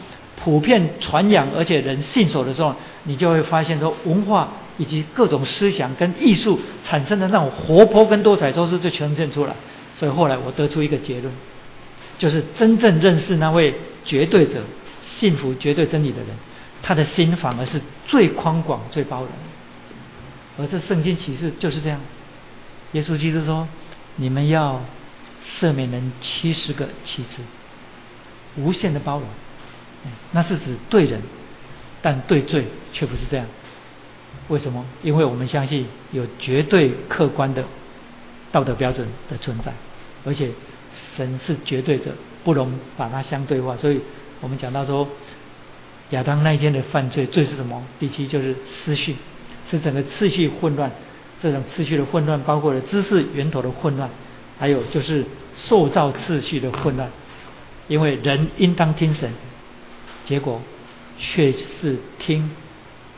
普遍传扬，而且人信守的时候，你就会发现说，文化以及各种思想跟艺术产生的那种活泼跟多彩，都是就呈现出来。所以后来我得出一个结论，就是真正认识那位绝对者、幸福绝对真理的人，他的心反而是最宽广、最包容。而这圣经启示就是这样。耶稣基督说：“你们要赦免人七十个七次，无限的包容。”那是指对人，但对罪却不是这样。为什么？因为我们相信有绝对客观的。道德标准的存在，而且神是绝对者，不容把它相对化。所以我们讲到说，亚当那一天的犯罪罪是什么？第七就是思绪，是整个次序混乱。这种次序的混乱，包括了知识源头的混乱，还有就是塑造次序的混乱。因为人应当听神，结果却是听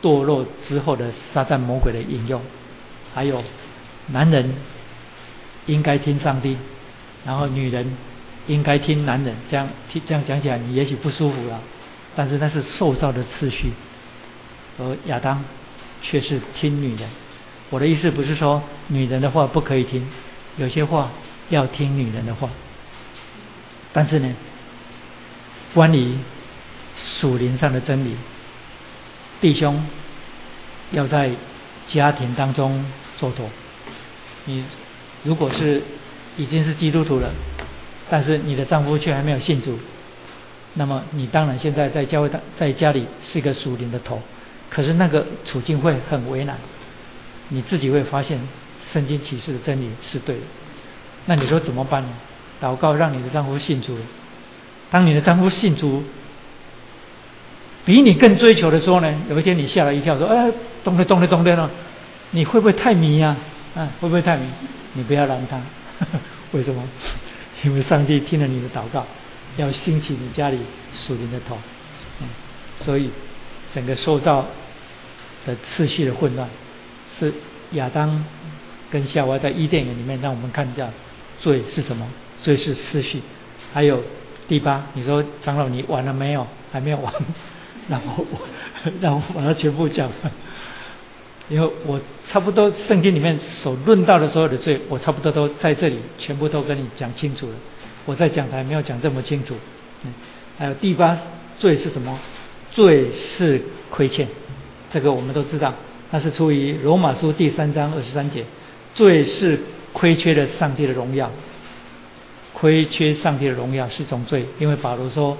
堕落之后的撒旦魔鬼的引诱，还有男人。应该听上帝，然后女人应该听男人，这样听这样讲起来，你也许不舒服了。但是那是受造的次序，而亚当却是听女人。我的意思不是说女人的话不可以听，有些话要听女人的话。但是呢，关于属灵上的真理，弟兄要在家庭当中做妥。你如果是已经是基督徒了，但是你的丈夫却还没有信主，那么你当然现在在教会、在家里是一个属灵的头，可是那个处境会很为难。你自己会发现圣经启示的真理是对的，那你说怎么办呢？祷告让你的丈夫信主。当你的丈夫信主，比你更追求的时候呢？有一天你吓了一跳，说：“哎，懂了，懂了，懂了了。”你会不会太迷呀？啊，会不会太迷？你不要拦他。[laughs] 为什么？[laughs] 因为上帝听了你的祷告，要兴起你家里属灵的头。嗯，所以整个受造的次序的混乱，是亚当跟夏娃在伊甸园里面让我们看到罪是什么？罪是次序。还有第八，你说长老你完了没有？还没有完，[laughs] 然后我让我把它全部讲完。因为我差不多圣经里面所论到的所有的罪，我差不多都在这里全部都跟你讲清楚了。我在讲台没有讲这么清楚。嗯，还有第八罪是什么？罪是亏欠，这个我们都知道，那是出于罗马书第三章二十三节。罪是亏缺了上帝的荣耀，亏缺上帝的荣耀是种罪，因为保罗说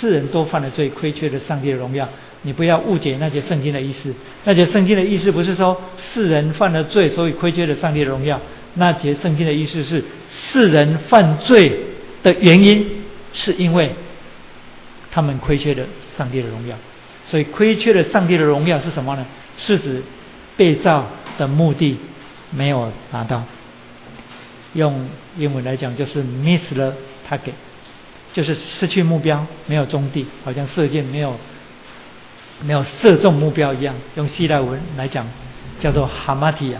世人都犯了罪，亏缺了上帝的荣耀。你不要误解那些圣经的意思，那些圣经的意思不是说世人犯了罪，所以亏缺了上帝的荣耀。那节圣经的意思是世人犯罪的原因，是因为他们亏缺了上帝的荣耀。所以亏缺了上帝的荣耀是什么呢？是指被造的目的没有达到。用英文来讲就是 miss the target，就是失去目标，没有终地，好像射箭没有。没有射中目标一样，用希腊文来讲叫做哈马提亚，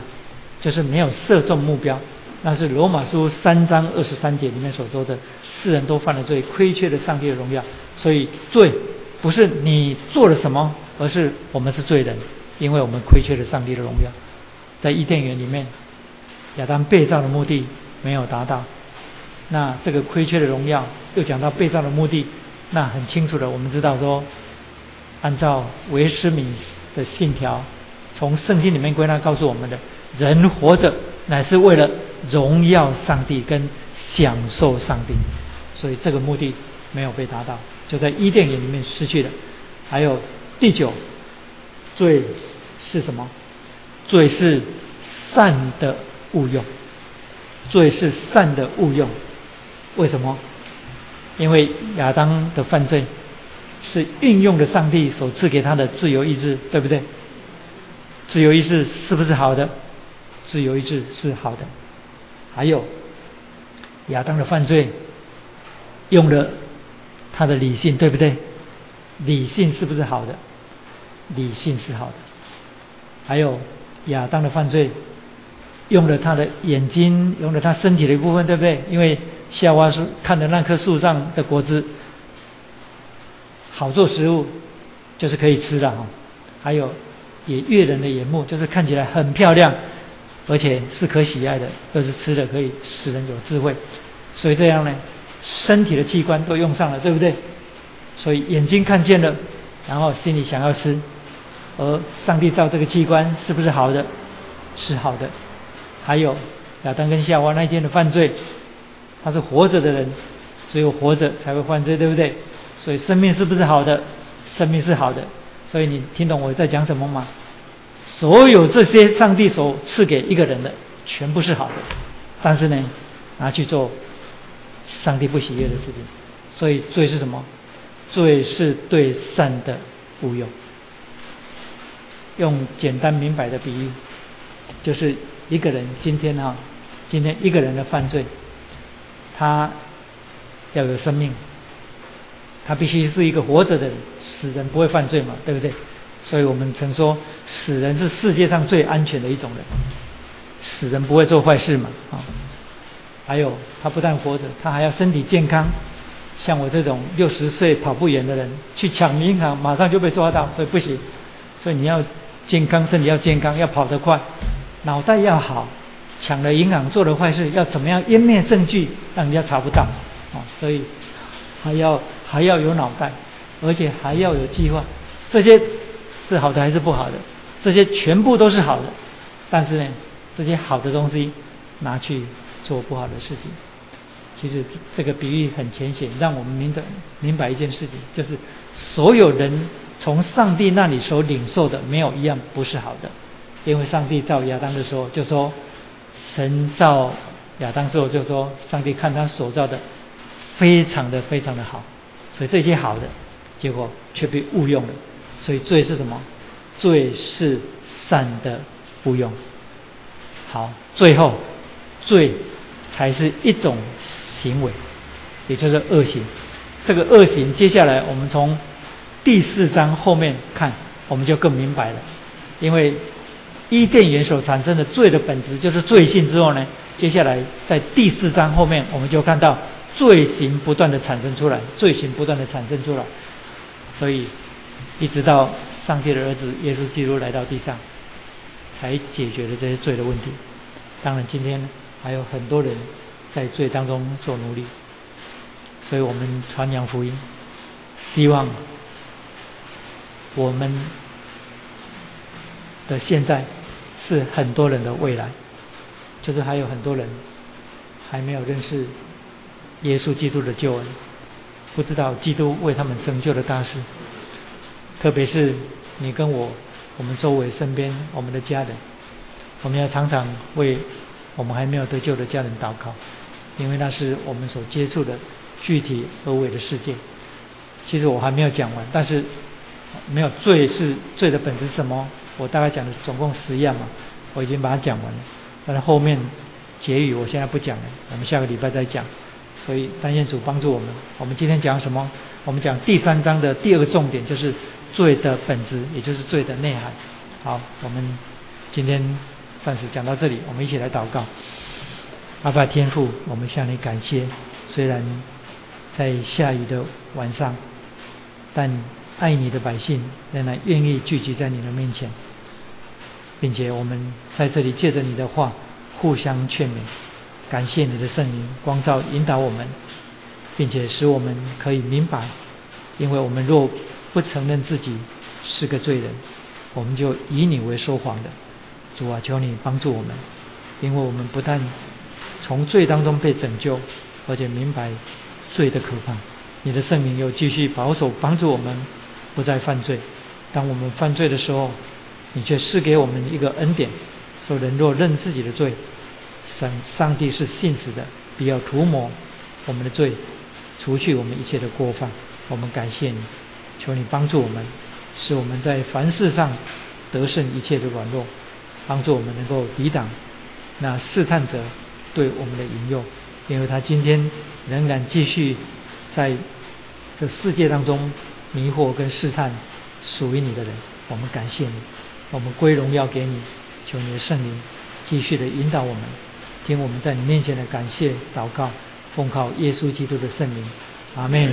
就是没有射中目标。那是罗马书三章二十三节里面所说的，世人都犯了罪，亏缺了上帝的荣耀。所以罪不是你做了什么，而是我们是罪人，因为我们亏缺了上帝的荣耀。在伊甸园里面，亚当被造的目的没有达到，那这个亏缺的荣耀又讲到被造的目的，那很清楚的，我们知道说。按照维斯敏的信条，从圣经里面归纳告诉我们的，人活着乃是为了荣耀上帝跟享受上帝，所以这个目的没有被达到，就在伊甸园里面失去了。还有第九，罪是什么？罪是善的误用，罪是善的误用。为什么？因为亚当的犯罪。是运用了上帝所赐给他的自由意志，对不对？自由意志是不是好的？自由意志是好的。还有亚当的犯罪，用了他的理性，对不对？理性是不是好的？理性是好的。还有亚当的犯罪，用了他的眼睛，用了他身体的一部分，对不对？因为夏娃是看着那棵树上的果子。好做食物，就是可以吃的哈。还有也悦人的眼目，就是看起来很漂亮，而且是可喜爱的，又是吃的可以使人有智慧。所以这样呢，身体的器官都用上了，对不对？所以眼睛看见了，然后心里想要吃。而上帝造这个器官是不是好的？是好的。还有亚当跟夏娃那一天的犯罪，他是活着的人，只有活着才会犯罪，对不对？所以生命是不是好的？生命是好的。所以你听懂我在讲什么吗？所有这些上帝所赐给一个人的，全部是好的。但是呢，拿去做上帝不喜悦的事情。所以罪是什么？罪是对善的误用。用简单明白的比喻，就是一个人今天啊，今天一个人的犯罪，他要有生命。他必须是一个活着的人，死人不会犯罪嘛，对不对？所以我们曾说，死人是世界上最安全的一种人，死人不会做坏事嘛，啊。还有他不但活着，他还要身体健康。像我这种六十岁跑不远的人，去抢银行，马上就被抓到，所以不行。所以你要健康，身体要健康，要跑得快，脑袋要好。抢了银行，做了坏事，要怎么样湮灭证据，让人家查不到啊？所以还要还要有脑袋，而且还要有计划。这些是好的还是不好的？这些全部都是好的，但是呢，这些好的东西拿去做不好的事情。其实这个比喻很浅显，让我们明白明白一件事情，就是所有人从上帝那里所领受的，没有一样不是好的。因为上帝造亚当的时候就说，神造亚当之后就说，上帝看他所造的非常的非常的好，所以这些好的结果却被误用了。所以罪是什么？罪是善的误用。好，最后罪才是一种。行为，也就是恶行。这个恶行，接下来我们从第四章后面看，我们就更明白了。因为伊甸园所产生的罪的本质就是罪性之后呢，接下来在第四章后面，我们就看到罪行不断的产生出来，罪行不断的产生出来。所以一直到上帝的儿子耶稣基督来到地上，才解决了这些罪的问题。当然，今天还有很多人。在罪当中做奴隶，所以我们传扬福音，希望我们的现在是很多人的未来，就是还有很多人还没有认识耶稣基督的救恩，不知道基督为他们成就的大事，特别是你跟我，我们周围身边我们的家人，我们要常常为我们还没有得救的家人祷告。因为那是我们所接触的具体而为的世界。其实我还没有讲完，但是没有罪是罪的本质是什么？我大概讲了总共十样嘛，我已经把它讲完了。但是后面结语我现在不讲了，我们下个礼拜再讲。所以单彦主帮助我们，我们今天讲什么？我们讲第三章的第二个重点就是罪的本质，也就是罪的内涵。好，我们今天暂时讲到这里，我们一起来祷告。阿爸天父，我们向你感谢。虽然在下雨的晚上，但爱你的百姓仍然愿意聚集在你的面前，并且我们在这里借着你的话互相劝勉，感谢你的圣灵光照引导我们，并且使我们可以明白，因为我们若不承认自己是个罪人，我们就以你为说谎的。主啊，求你帮助我们，因为我们不但从罪当中被拯救，而且明白罪的可怕。你的圣灵又继续保守帮助我们，不再犯罪。当我们犯罪的时候，你却赐给我们一个恩典，说人若认自己的罪，上上帝是信实的，必要涂抹我们的罪，除去我们一切的过犯。我们感谢你，求你帮助我们，使我们在凡事上得胜一切的软弱，帮助我们能够抵挡那试探者。对我们的引诱，因为他今天仍然继续在这世界当中迷惑跟试探属于你的人，我们感谢你，我们归荣耀给你，求你的圣灵继续的引导我们，听我们在你面前的感谢祷告，奉靠耶稣基督的圣名，阿门。